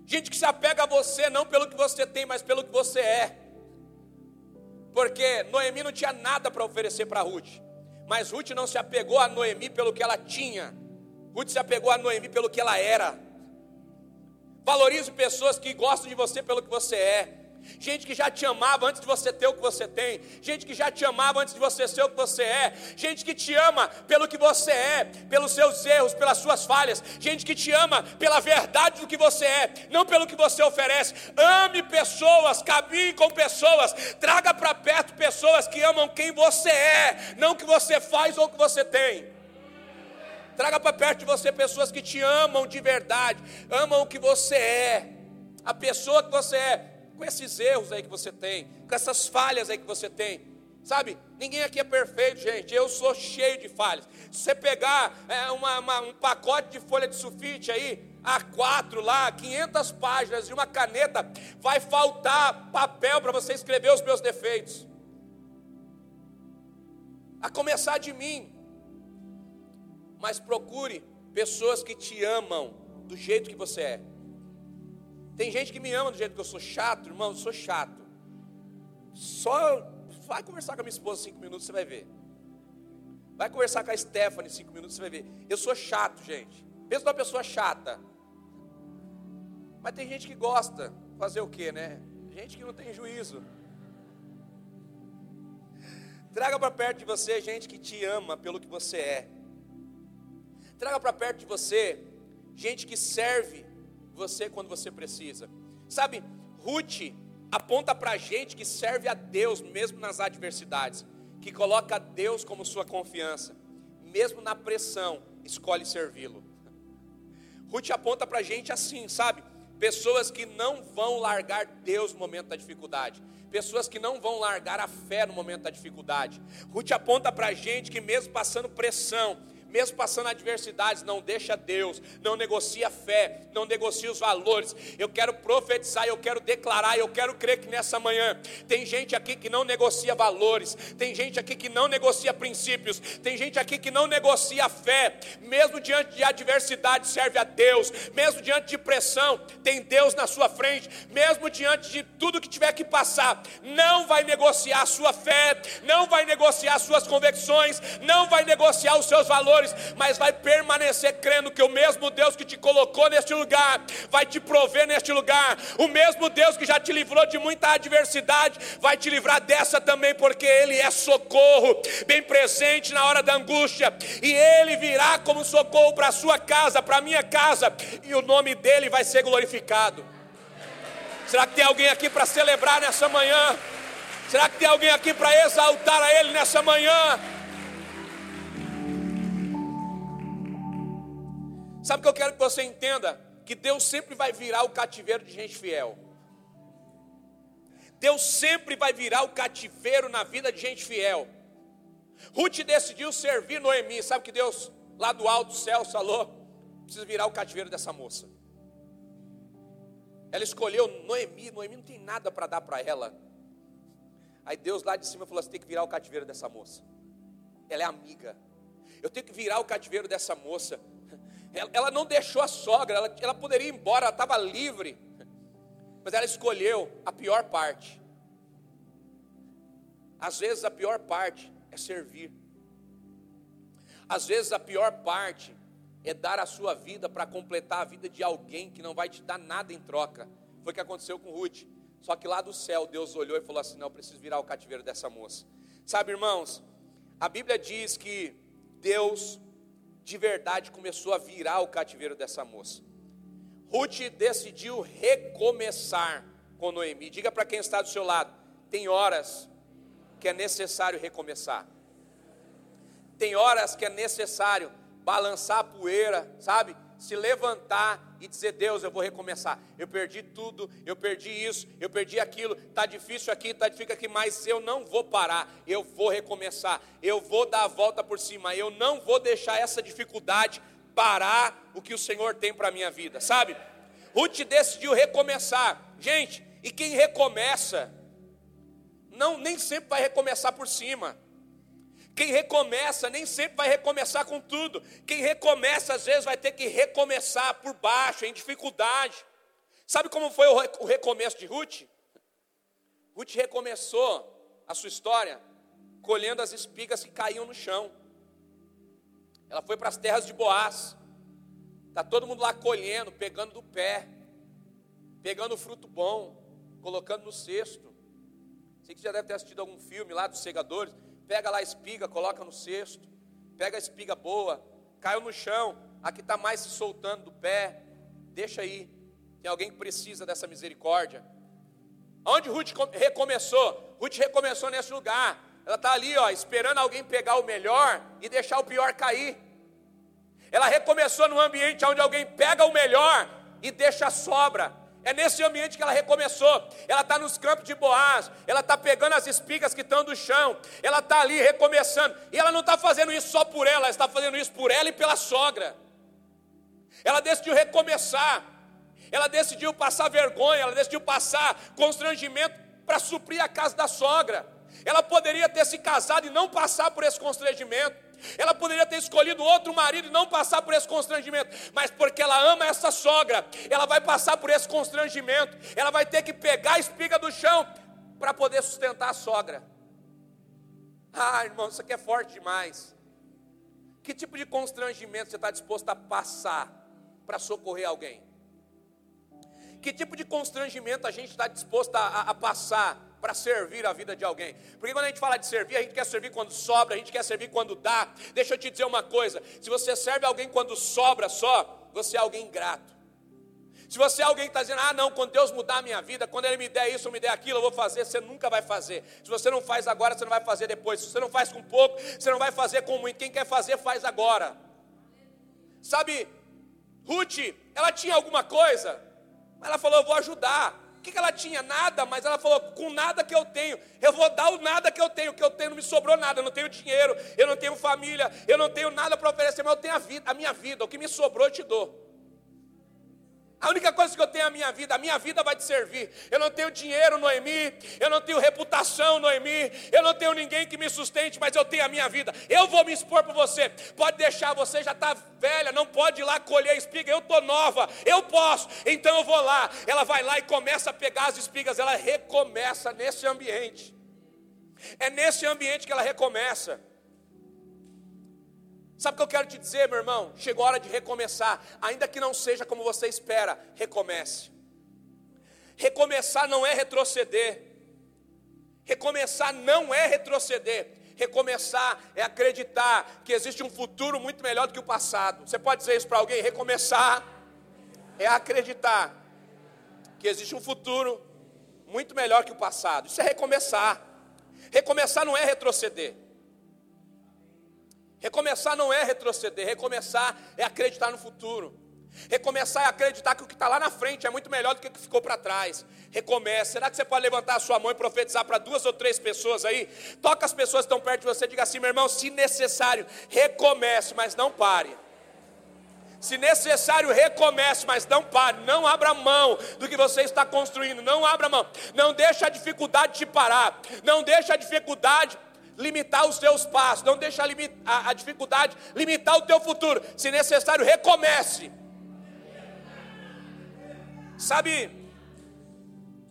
A: Gente que se apega a você não pelo que você tem, mas pelo que você é. Porque Noemi não tinha nada para oferecer para Ruth. Mas Ruth não se apegou a Noemi pelo que ela tinha. Ruth se apegou a Noemi pelo que ela era. Valorize pessoas que gostam de você pelo que você é gente que já te amava antes de você ter o que você tem, gente que já te amava antes de você ser o que você é, gente que te ama pelo que você é, pelos seus erros, pelas suas falhas, gente que te ama pela verdade do que você é, não pelo que você oferece. Ame pessoas, caminhe com pessoas, traga para perto pessoas que amam quem você é, não o que você faz ou o que você tem. Traga para perto de você pessoas que te amam de verdade, amam o que você é, a pessoa que você é, com esses erros aí que você tem, com essas falhas aí que você tem. Sabe, ninguém aqui é perfeito, gente. Eu sou cheio de falhas. Se você pegar é, uma, uma, um pacote de folha de sulfite aí, A4 lá, 500 páginas e uma caneta, vai faltar papel para você escrever os meus defeitos. A começar de mim. Mas procure pessoas que te amam do jeito que você é. Tem gente que me ama do jeito que eu sou chato, irmão, eu sou chato. Só vai conversar com a minha esposa cinco minutos, você vai ver. Vai conversar com a Stephanie cinco minutos, você vai ver. Eu sou chato, gente. Pensa numa pessoa chata. Mas tem gente que gosta. Fazer o quê, né? Gente que não tem juízo. Traga para perto de você gente que te ama pelo que você é. Traga para perto de você gente que serve você quando você precisa. Sabe, Ruth aponta para a gente que serve a Deus mesmo nas adversidades, que coloca Deus como sua confiança, mesmo na pressão, escolhe servi-lo. Ruth aponta para a gente assim, sabe? Pessoas que não vão largar Deus no momento da dificuldade. Pessoas que não vão largar a fé no momento da dificuldade. Ruth aponta para a gente que, mesmo passando pressão, mesmo passando adversidades, não deixa Deus, não negocia a fé, não negocia os valores. Eu quero profetizar, eu quero declarar, eu quero crer que nessa manhã tem gente aqui que não negocia valores, tem gente aqui que não negocia princípios, tem gente aqui que não negocia a fé, mesmo diante de adversidade, serve a Deus, mesmo diante de pressão, tem Deus na sua frente, mesmo diante de tudo que tiver que passar, não vai negociar a sua fé, não vai negociar as suas convicções, não vai negociar os seus valores mas vai permanecer crendo que o mesmo Deus que te colocou neste lugar vai te prover neste lugar. O mesmo Deus que já te livrou de muita adversidade vai te livrar dessa também, porque Ele é socorro, bem presente na hora da angústia, e Ele virá como socorro para a sua casa, para a minha casa, e o nome dele vai ser glorificado. Será que tem alguém aqui para celebrar nessa manhã? Será que tem alguém aqui para exaltar a Ele nessa manhã? Sabe o que eu quero que você entenda? Que Deus sempre vai virar o cativeiro de gente fiel. Deus sempre vai virar o cativeiro na vida de gente fiel. Ruth decidiu servir Noemi. Sabe que Deus lá do alto do céu falou: precisa virar o cativeiro dessa moça. Ela escolheu Noemi, Noemi não tem nada para dar para ela. Aí Deus lá de cima falou: você tem que virar o cativeiro dessa moça. Ela é amiga. Eu tenho que virar o cativeiro dessa moça. Ela, não deixou a sogra, ela, ela poderia ir embora, ela estava livre. Mas ela escolheu a pior parte. Às vezes a pior parte é servir. Às vezes a pior parte é dar a sua vida para completar a vida de alguém que não vai te dar nada em troca. Foi o que aconteceu com Ruth. Só que lá do céu Deus olhou e falou assim: Não, eu preciso virar o cativeiro dessa moça. Sabe, irmãos, a Bíblia diz que Deus de verdade começou a virar o cativeiro dessa moça. Ruth decidiu recomeçar com Noemi. Diga para quem está do seu lado: tem horas que é necessário recomeçar. Tem horas que é necessário balançar a poeira, sabe? Se levantar e dizer: Deus, eu vou recomeçar. Eu perdi tudo, eu perdi isso, eu perdi aquilo. Está difícil aqui, está difícil aqui, mas eu não vou parar. Eu vou recomeçar. Eu vou dar a volta por cima. Eu não vou deixar essa dificuldade parar o que o Senhor tem para a minha vida, sabe? Ruth decidiu recomeçar. Gente, e quem recomeça, não nem sempre vai recomeçar por cima. Quem recomeça nem sempre vai recomeçar com tudo. Quem recomeça, às vezes, vai ter que recomeçar por baixo, em dificuldade. Sabe como foi o recomeço de Ruth? Ruth recomeçou a sua história colhendo as espigas que caíam no chão. Ela foi para as terras de Boaz. Está todo mundo lá colhendo, pegando do pé, pegando fruto bom, colocando no cesto. Sei que já deve ter assistido algum filme lá dos segadores pega lá a espiga, coloca no cesto, pega a espiga boa, caiu no chão, aqui está mais se soltando do pé, deixa aí, tem alguém que precisa dessa misericórdia. Onde Ruth recomeçou? Ruth recomeçou nesse lugar, ela está ali, ó, esperando alguém pegar o melhor e deixar o pior cair. Ela recomeçou num ambiente onde alguém pega o melhor e deixa a sobra. É nesse ambiente que ela recomeçou. Ela está nos campos de Boaz, ela está pegando as espigas que estão do chão, ela está ali recomeçando. E ela não está fazendo isso só por ela, ela está fazendo isso por ela e pela sogra. Ela decidiu recomeçar, ela decidiu passar vergonha, ela decidiu passar constrangimento para suprir a casa da sogra. Ela poderia ter se casado e não passar por esse constrangimento. Ela poderia ter escolhido outro marido e não passar por esse constrangimento, mas porque ela ama essa sogra, ela vai passar por esse constrangimento. Ela vai ter que pegar a espiga do chão para poder sustentar a sogra. Ah, irmão, isso aqui é forte demais. Que tipo de constrangimento você está disposto a passar para socorrer alguém? Que tipo de constrangimento a gente está disposto a, a, a passar para servir a vida de alguém. Porque quando a gente fala de servir, a gente quer servir quando sobra, a gente quer servir quando dá. Deixa eu te dizer uma coisa: se você serve alguém quando sobra só, você é alguém ingrato. Se você é alguém que está dizendo, ah, não, quando Deus mudar a minha vida, quando Ele me der isso, me der aquilo, eu vou fazer, você nunca vai fazer. Se você não faz agora, você não vai fazer depois. Se você não faz com pouco, você não vai fazer com muito. Quem quer fazer, faz agora. Sabe, Ruth, ela tinha alguma coisa, mas ela falou, eu vou ajudar que, que ela tinha? Nada, mas ela falou: com nada que eu tenho, eu vou dar o nada que eu tenho, que eu tenho não me sobrou nada, eu não tenho dinheiro, eu não tenho família, eu não tenho nada para oferecer, mas eu tenho a, vida, a minha vida, o que me sobrou eu te dou. A única coisa que eu tenho é a minha vida, a minha vida vai te servir. Eu não tenho dinheiro, Noemi, eu não tenho reputação, Noemi, eu não tenho ninguém que me sustente, mas eu tenho a minha vida. Eu vou me expor para você. Pode deixar, você já está velha, não pode ir lá colher espiga. Eu estou nova, eu posso, então eu vou lá. Ela vai lá e começa a pegar as espigas, ela recomeça nesse ambiente. É nesse ambiente que ela recomeça. Sabe o que eu quero te dizer, meu irmão? Chegou a hora de recomeçar, ainda que não seja como você espera, recomece. Recomeçar não é retroceder. Recomeçar não é retroceder. Recomeçar é acreditar que existe um futuro muito melhor do que o passado. Você pode dizer isso para alguém? Recomeçar é acreditar que existe um futuro muito melhor que o passado. Isso é recomeçar. Recomeçar não é retroceder. Recomeçar não é retroceder, recomeçar é acreditar no futuro. Recomeçar é acreditar que o que está lá na frente é muito melhor do que o que ficou para trás. Recomece. Será que você pode levantar a sua mão e profetizar para duas ou três pessoas aí? Toca as pessoas que estão perto de você e diga assim, meu irmão, se necessário, recomece, mas não pare. Se necessário, recomece, mas não pare, não abra mão do que você está construindo, não abra mão, não deixe a dificuldade te parar, não deixe a dificuldade limitar os seus passos, não deixe a, a, a dificuldade limitar o teu futuro. Se necessário, recomece. Sabe,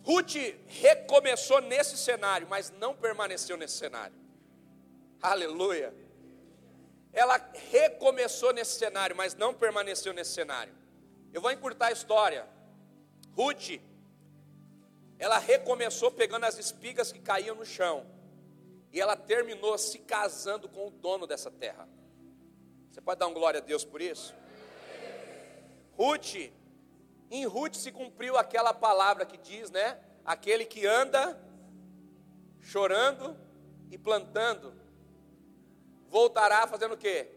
A: Ruth recomeçou nesse cenário, mas não permaneceu nesse cenário. Aleluia. Ela recomeçou nesse cenário, mas não permaneceu nesse cenário. Eu vou encurtar a história. Ruth, ela recomeçou pegando as espigas que caíam no chão. E ela terminou se casando com o dono dessa terra. Você pode dar um glória a Deus por isso? Ruth em Ruth se cumpriu aquela palavra que diz, né? Aquele que anda chorando e plantando, voltará fazendo o quê?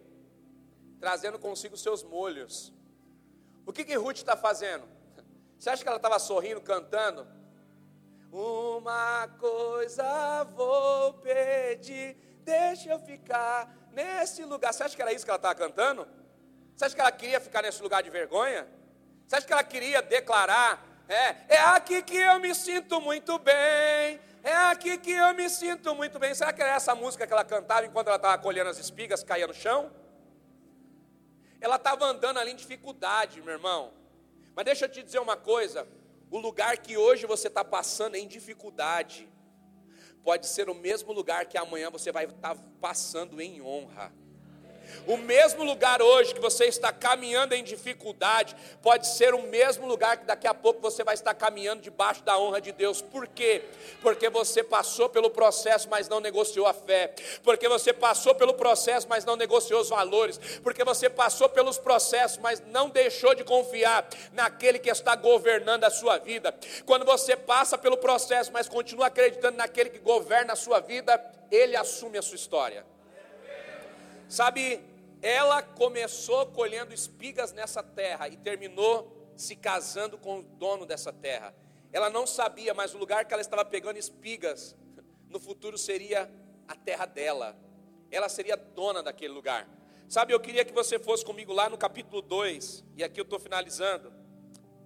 A: Trazendo consigo seus molhos. O que que Ruth está fazendo? Você acha que ela estava sorrindo, cantando? Uma coisa vou pedir, deixa eu ficar nesse lugar. Você acha que era isso que ela estava cantando? Você acha que ela queria ficar nesse lugar de vergonha? Você acha que ela queria declarar? É, é aqui que eu me sinto muito bem. É aqui que eu me sinto muito bem. Será que era essa música que ela cantava enquanto ela estava colhendo as espigas, caía no chão? Ela estava andando ali em dificuldade, meu irmão. Mas deixa eu te dizer uma coisa: o lugar que hoje você está passando em dificuldade, pode ser o mesmo lugar que amanhã você vai estar tá passando em honra. O mesmo lugar hoje que você está caminhando em dificuldade, pode ser o mesmo lugar que daqui a pouco você vai estar caminhando debaixo da honra de Deus. Por quê? Porque você passou pelo processo, mas não negociou a fé. Porque você passou pelo processo, mas não negociou os valores. Porque você passou pelos processos, mas não deixou de confiar naquele que está governando a sua vida. Quando você passa pelo processo, mas continua acreditando naquele que governa a sua vida, ele assume a sua história. Sabe, ela começou colhendo espigas nessa terra e terminou se casando com o dono dessa terra. Ela não sabia, mas o lugar que ela estava pegando espigas no futuro seria a terra dela. Ela seria dona daquele lugar. Sabe, eu queria que você fosse comigo lá no capítulo 2, e aqui eu estou finalizando.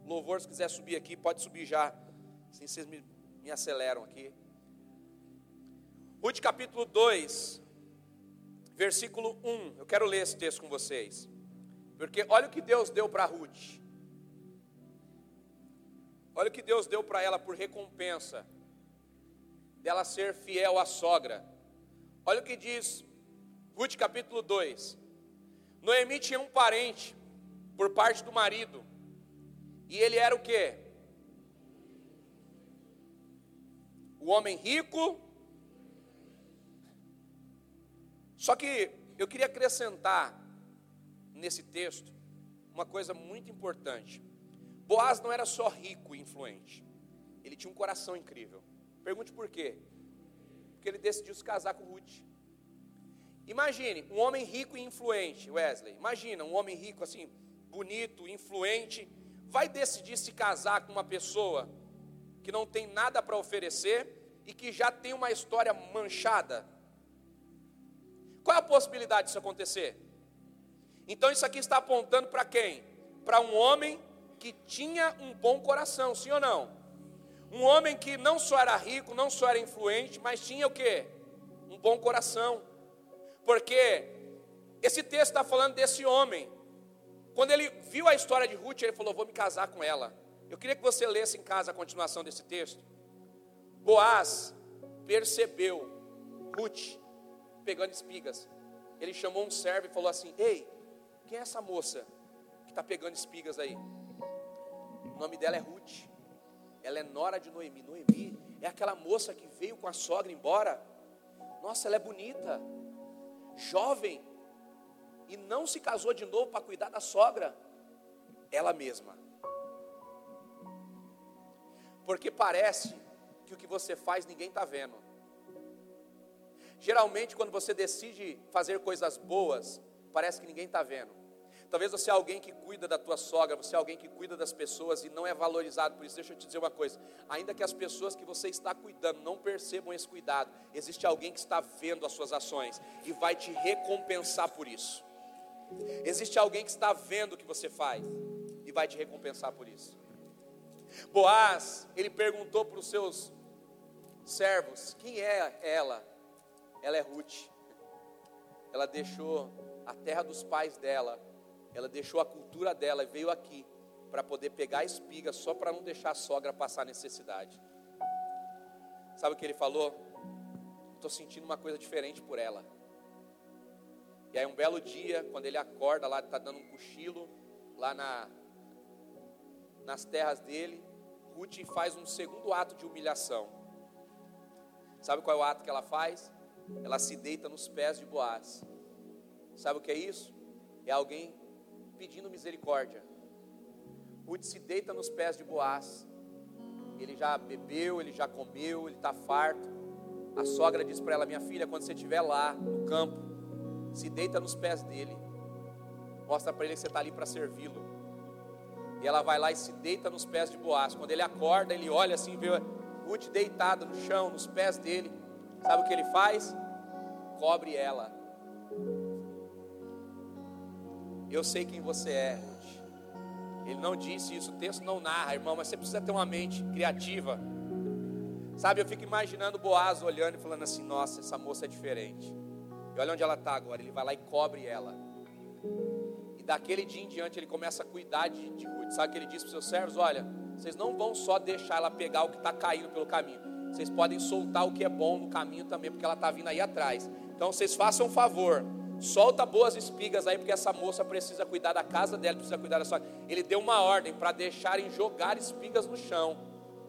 A: Louvor, se quiser subir aqui, pode subir já. Assim vocês me, me aceleram aqui. Ruth capítulo 2, versículo 1. Eu quero ler esse texto com vocês. Porque olha o que Deus deu para Ruth. Olha o que Deus deu para ela por recompensa dela ser fiel à sogra. Olha o que diz Ruth capítulo 2. Noemi tinha um parente por parte do marido. E ele era o quê? O homem rico Só que eu queria acrescentar nesse texto uma coisa muito importante. Boaz não era só rico e influente, ele tinha um coração incrível. Pergunte por quê? Porque ele decidiu se casar com Ruth. Imagine um homem rico e influente, Wesley. Imagina um homem rico assim, bonito, influente, vai decidir se casar com uma pessoa que não tem nada para oferecer e que já tem uma história manchada qual é a possibilidade disso acontecer? Então isso aqui está apontando para quem? Para um homem que tinha um bom coração, sim ou não? Um homem que não só era rico, não só era influente, mas tinha o que? Um bom coração. Porque esse texto está falando desse homem. Quando ele viu a história de Ruth, ele falou: Vou me casar com ela. Eu queria que você lesse em casa a continuação desse texto. Boaz percebeu Ruth pegando espigas. Ele chamou um servo e falou assim: Ei, quem é essa moça que está pegando espigas aí? O nome dela é Ruth. Ela é nora de Noemi. Noemi é aquela moça que veio com a sogra embora. Nossa, ela é bonita, jovem, e não se casou de novo para cuidar da sogra. Ela mesma. Porque parece que o que você faz ninguém está vendo. Geralmente, quando você decide fazer coisas boas, parece que ninguém está vendo. Talvez você é alguém que cuida da tua sogra, você é alguém que cuida das pessoas e não é valorizado por isso. Deixa eu te dizer uma coisa: ainda que as pessoas que você está cuidando não percebam esse cuidado, existe alguém que está vendo as suas ações e vai te recompensar por isso. Existe alguém que está vendo o que você faz e vai te recompensar por isso. Boaz, ele perguntou para os seus servos: quem é ela? Ela é Ruth. Ela deixou a terra dos pais dela, ela deixou a cultura dela e veio aqui para poder pegar a espiga só para não deixar a sogra passar necessidade. Sabe o que ele falou? Estou sentindo uma coisa diferente por ela. E aí um belo dia, quando ele acorda lá, está dando um cochilo lá na, nas terras dele, Ruth faz um segundo ato de humilhação. Sabe qual é o ato que ela faz? Ela se deita nos pés de Boaz. Sabe o que é isso? É alguém pedindo misericórdia. Ruth se deita nos pés de Boaz. Ele já bebeu, ele já comeu, ele está farto. A sogra diz para ela: Minha filha, quando você estiver lá no campo, se deita nos pés dele. Mostra para ele que você está ali para servi-lo. E ela vai lá e se deita nos pés de Boaz. Quando ele acorda, ele olha assim, vê Ruth deitada no chão, nos pés dele. Sabe o que ele faz? Cobre ela. Eu sei quem você é. Ele não disse isso, o texto não narra, irmão, mas você precisa ter uma mente criativa. Sabe, eu fico imaginando Boaz olhando e falando assim: nossa, essa moça é diferente. E olha onde ela está agora. Ele vai lá e cobre ela. E daquele dia em diante ele começa a cuidar de, de Ruth. Sabe o que ele diz para os seus servos? Olha, vocês não vão só deixar ela pegar o que está caindo pelo caminho. Vocês podem soltar o que é bom no caminho também, porque ela está vindo aí atrás. Então vocês façam um favor. Solta boas espigas aí, porque essa moça precisa cuidar da casa dela, precisa cuidar da sua. Ele deu uma ordem para deixarem jogar espigas no chão,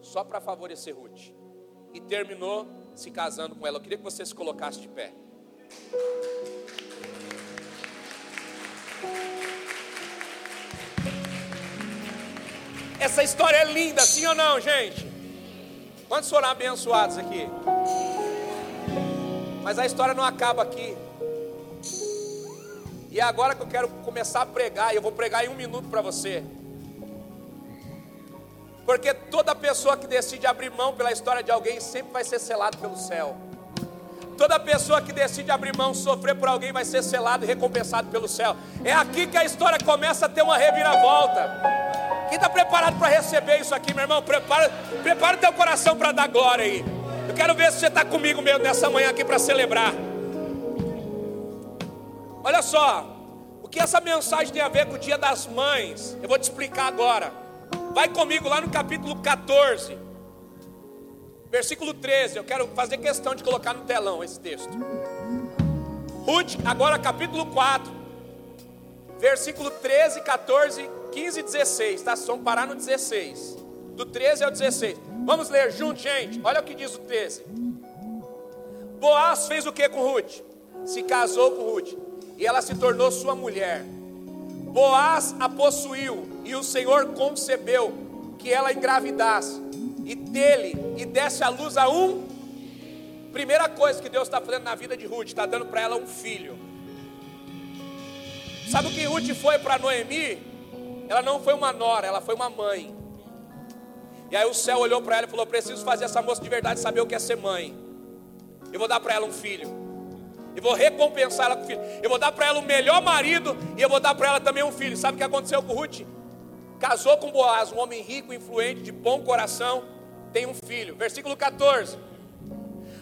A: só para favorecer Ruth. E terminou se casando com ela. Eu queria que você se colocasse de pé. Essa história é linda, sim ou não, gente? Quantos foram abençoados aqui? Mas a história não acaba aqui. E é agora que eu quero começar a pregar, e eu vou pregar em um minuto para você. Porque toda pessoa que decide abrir mão pela história de alguém sempre vai ser selado pelo céu. Toda pessoa que decide abrir mão, sofrer por alguém, vai ser selado e recompensado pelo céu. É aqui que a história começa a ter uma reviravolta. Quem está preparado para receber isso aqui, meu irmão? Prepara, prepara o teu coração para dar glória aí. Eu quero ver se você está comigo mesmo nessa manhã aqui para celebrar. Olha só, o que essa mensagem tem a ver com o Dia das Mães? Eu vou te explicar agora. Vai comigo lá no capítulo 14 versículo 13. Eu quero fazer questão de colocar no telão esse texto. Ruth, agora capítulo 4, versículo 13, 14, 15 e 16. Tá? Vamos parar no 16. Do 13 ao 16. Vamos ler junto, gente. Olha o que diz o 13. Boaz fez o que com Ruth? Se casou com Ruth. E ela se tornou sua mulher. Boaz a possuiu. E o Senhor concebeu que ela engravidasse e dele e desse a luz a um. Primeira coisa que Deus está fazendo na vida de Ruth, está dando para ela um filho. Sabe o que Ruth foi para Noemi? Ela não foi uma nora, ela foi uma mãe. E aí o céu olhou para ela e falou: Preciso fazer essa moça de verdade saber o que é ser mãe. Eu vou dar para ela um filho. Eu vou recompensar ela com filho. Eu vou dar para ela o melhor marido e eu vou dar para ela também um filho. Sabe o que aconteceu com Ruth? Casou com Boaz, um homem rico, influente, de bom coração tem um filho. Versículo 14.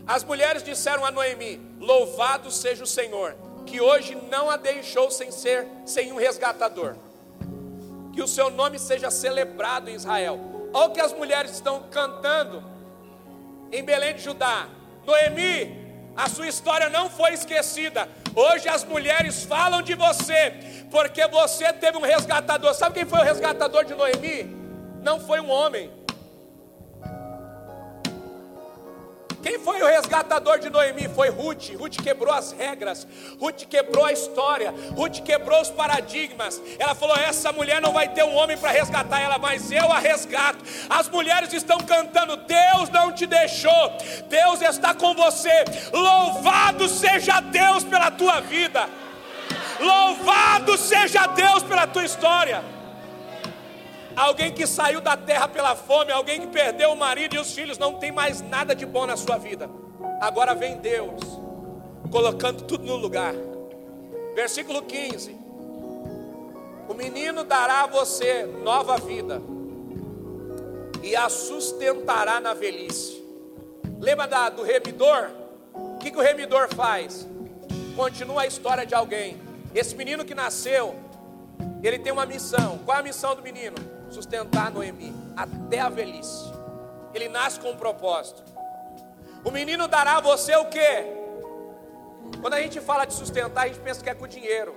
A: As mulheres disseram a Noemi: Louvado seja o Senhor, que hoje não a deixou sem ser sem um resgatador. Que o seu nome seja celebrado em Israel. Olha o que as mulheres estão cantando em Belém de Judá. Noemi, a sua história não foi esquecida. Hoje as mulheres falam de você, porque você teve um resgatador. Sabe quem foi o resgatador de Noemi? Não foi um homem, Quem foi o resgatador de Noemi? Foi Ruth. Ruth quebrou as regras, Ruth quebrou a história, Ruth quebrou os paradigmas. Ela falou: essa mulher não vai ter um homem para resgatar ela, mas eu a resgato. As mulheres estão cantando: Deus não te deixou, Deus está com você. Louvado seja Deus pela tua vida. Louvado seja Deus pela tua história. Alguém que saiu da terra pela fome, alguém que perdeu o marido e os filhos, não tem mais nada de bom na sua vida. Agora vem Deus, colocando tudo no lugar. Versículo 15: O menino dará a você nova vida e a sustentará na velhice. Lembra da, do remidor? O que, que o remidor faz? Continua a história de alguém. Esse menino que nasceu, ele tem uma missão. Qual é a missão do menino? Sustentar Noemi até a velhice. Ele nasce com um propósito. O menino dará a você o quê? Quando a gente fala de sustentar, a gente pensa que é com dinheiro.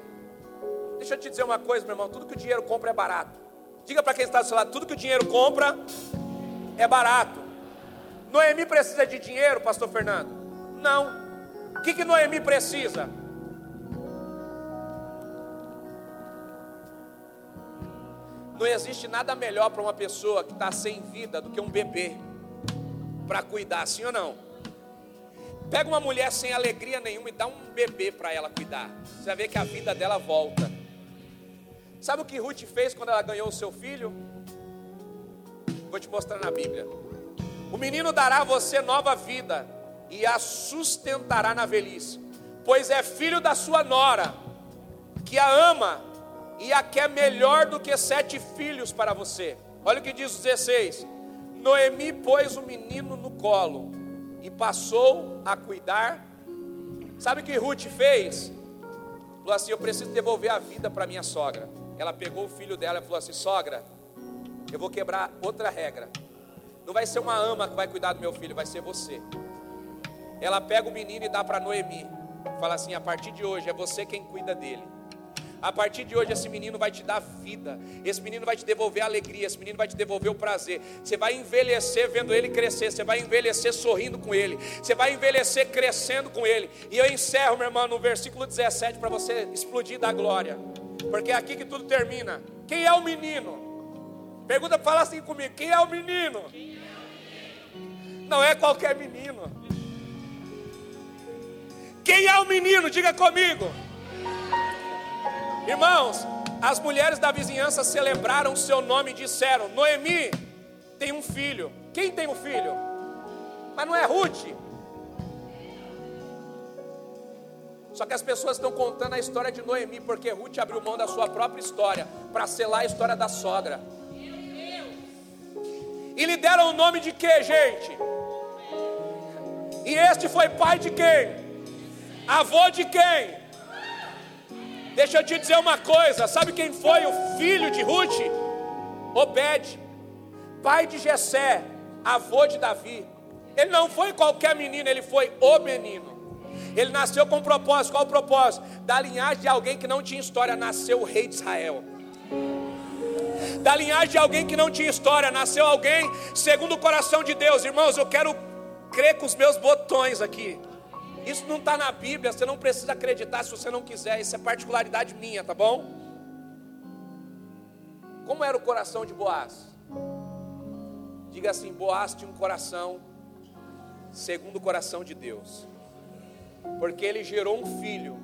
A: Deixa eu te dizer uma coisa, meu irmão: tudo que o dinheiro compra é barato. Diga para quem está do seu lado: tudo que o dinheiro compra é barato. Noemi precisa de dinheiro, Pastor Fernando? Não. O que, que Noemi precisa? Não existe nada melhor para uma pessoa que está sem vida do que um bebê para cuidar, sim ou não? Pega uma mulher sem alegria nenhuma e dá um bebê para ela cuidar. Você vai ver que a vida dela volta. Sabe o que Ruth fez quando ela ganhou o seu filho? Vou te mostrar na Bíblia. O menino dará a você nova vida e a sustentará na velhice, pois é filho da sua nora, que a ama e a quer melhor do que sete filhos para você. Olha o que diz o 16: Noemi pôs o menino no colo e passou a cuidar. Sabe o que Ruth fez? Falou assim: Eu preciso devolver a vida para minha sogra. Ela pegou o filho dela e falou assim: Sogra, eu vou quebrar outra regra. Não vai ser uma ama que vai cuidar do meu filho, vai ser você. Ela pega o menino e dá para Noemi. Fala assim: a partir de hoje é você quem cuida dele. A partir de hoje, esse menino vai te dar vida, esse menino vai te devolver alegria, esse menino vai te devolver o prazer. Você vai envelhecer vendo ele crescer, você vai envelhecer sorrindo com ele, você vai envelhecer crescendo com ele. E eu encerro, meu irmão, no versículo 17 para você explodir da glória, porque é aqui que tudo termina. Quem é o menino? Pergunta, fala assim comigo: quem é o menino? Não é qualquer menino. Quem é o menino? Diga comigo. Irmãos, as mulheres da vizinhança celebraram o seu nome e disseram: Noemi tem um filho. Quem tem um filho? Mas não é Ruth. Só que as pessoas estão contando a história de Noemi, porque Ruth abriu mão da sua própria história para selar a história da sogra. E lhe deram o nome de quê, gente? E este foi pai de quem? Avô de quem? Deixa eu te dizer uma coisa: sabe quem foi o filho de Ruth? Obed, pai de Jessé, avô de Davi. Ele não foi qualquer menino, ele foi o menino. Ele nasceu com um propósito. Qual o propósito? Da linhagem de alguém que não tinha história, nasceu o rei de Israel. Da linhagem de alguém que não tinha história, nasceu alguém segundo o coração de Deus. Irmãos, eu quero crer com os meus botões aqui. Isso não está na Bíblia, você não precisa acreditar se você não quiser, isso é particularidade minha, tá bom? Como era o coração de Boaz? Diga assim: Boaz tinha um coração segundo o coração de Deus, porque ele gerou um filho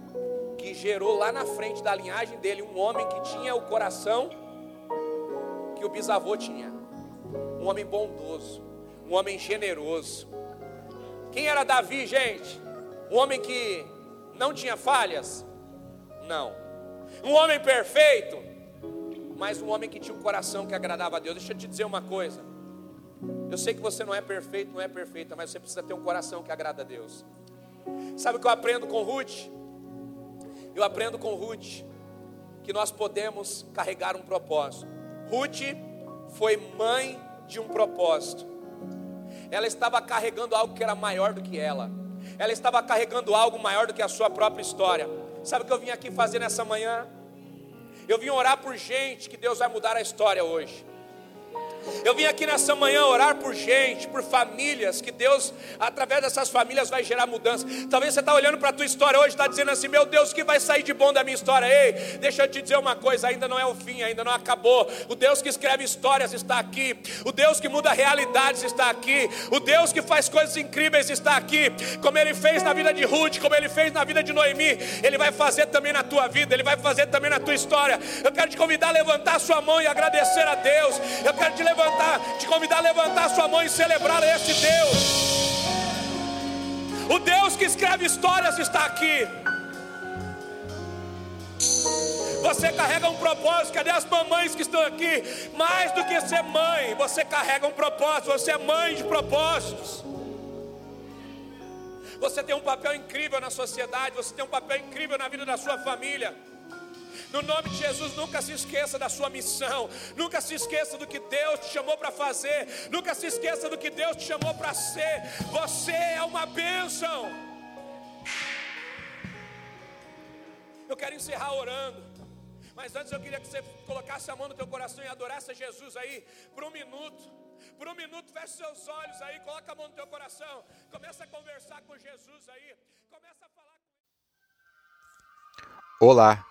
A: que gerou lá na frente da linhagem dele um homem que tinha o coração que o bisavô tinha, um homem bondoso, um homem generoso. Quem era Davi, gente? Um homem que não tinha falhas? Não. Um homem perfeito? Mas um homem que tinha um coração que agradava a Deus. Deixa eu te dizer uma coisa. Eu sei que você não é perfeito, não é perfeita, mas você precisa ter um coração que agrada a Deus. Sabe o que eu aprendo com Ruth? Eu aprendo com Ruth que nós podemos carregar um propósito. Ruth foi mãe de um propósito. Ela estava carregando algo que era maior do que ela ela estava carregando algo maior do que a sua própria história. Sabe o que eu vim aqui fazer nessa manhã? Eu vim orar por gente que Deus vai mudar a história hoje. Eu vim aqui nessa manhã orar por gente, por famílias, que Deus, através dessas famílias, vai gerar mudança. Talvez você está olhando para a tua história hoje, está dizendo assim: Meu Deus, o que vai sair de bom da minha história? Ei, deixa eu te dizer uma coisa: ainda não é o fim, ainda não acabou. O Deus que escreve histórias está aqui, o Deus que muda realidades está aqui, o Deus que faz coisas incríveis está aqui, como Ele fez na vida de Ruth, como Ele fez na vida de Noemi, Ele vai fazer também na tua vida, Ele vai fazer também na tua história. Eu quero te convidar a levantar a sua mão e agradecer a Deus. Eu quero te levantar, te convidar a levantar sua mão e celebrar esse Deus. O Deus que escreve histórias está aqui. Você carrega um propósito. Cadê as mamães que estão aqui? Mais do que ser mãe, você carrega um propósito. Você é mãe de propósitos. Você tem um papel incrível na sociedade. Você tem um papel incrível na vida da sua família. No nome de Jesus, nunca se esqueça da sua missão. Nunca se esqueça do que Deus te chamou para fazer. Nunca se esqueça do que Deus te chamou para ser. Você é uma bênção. Eu quero encerrar orando. Mas antes eu queria que você colocasse a mão no teu coração e adorasse a Jesus aí por um minuto. Por um minuto, feche seus olhos aí, coloca a mão no teu coração. Começa a conversar com Jesus aí. Começa a falar
B: com Olá.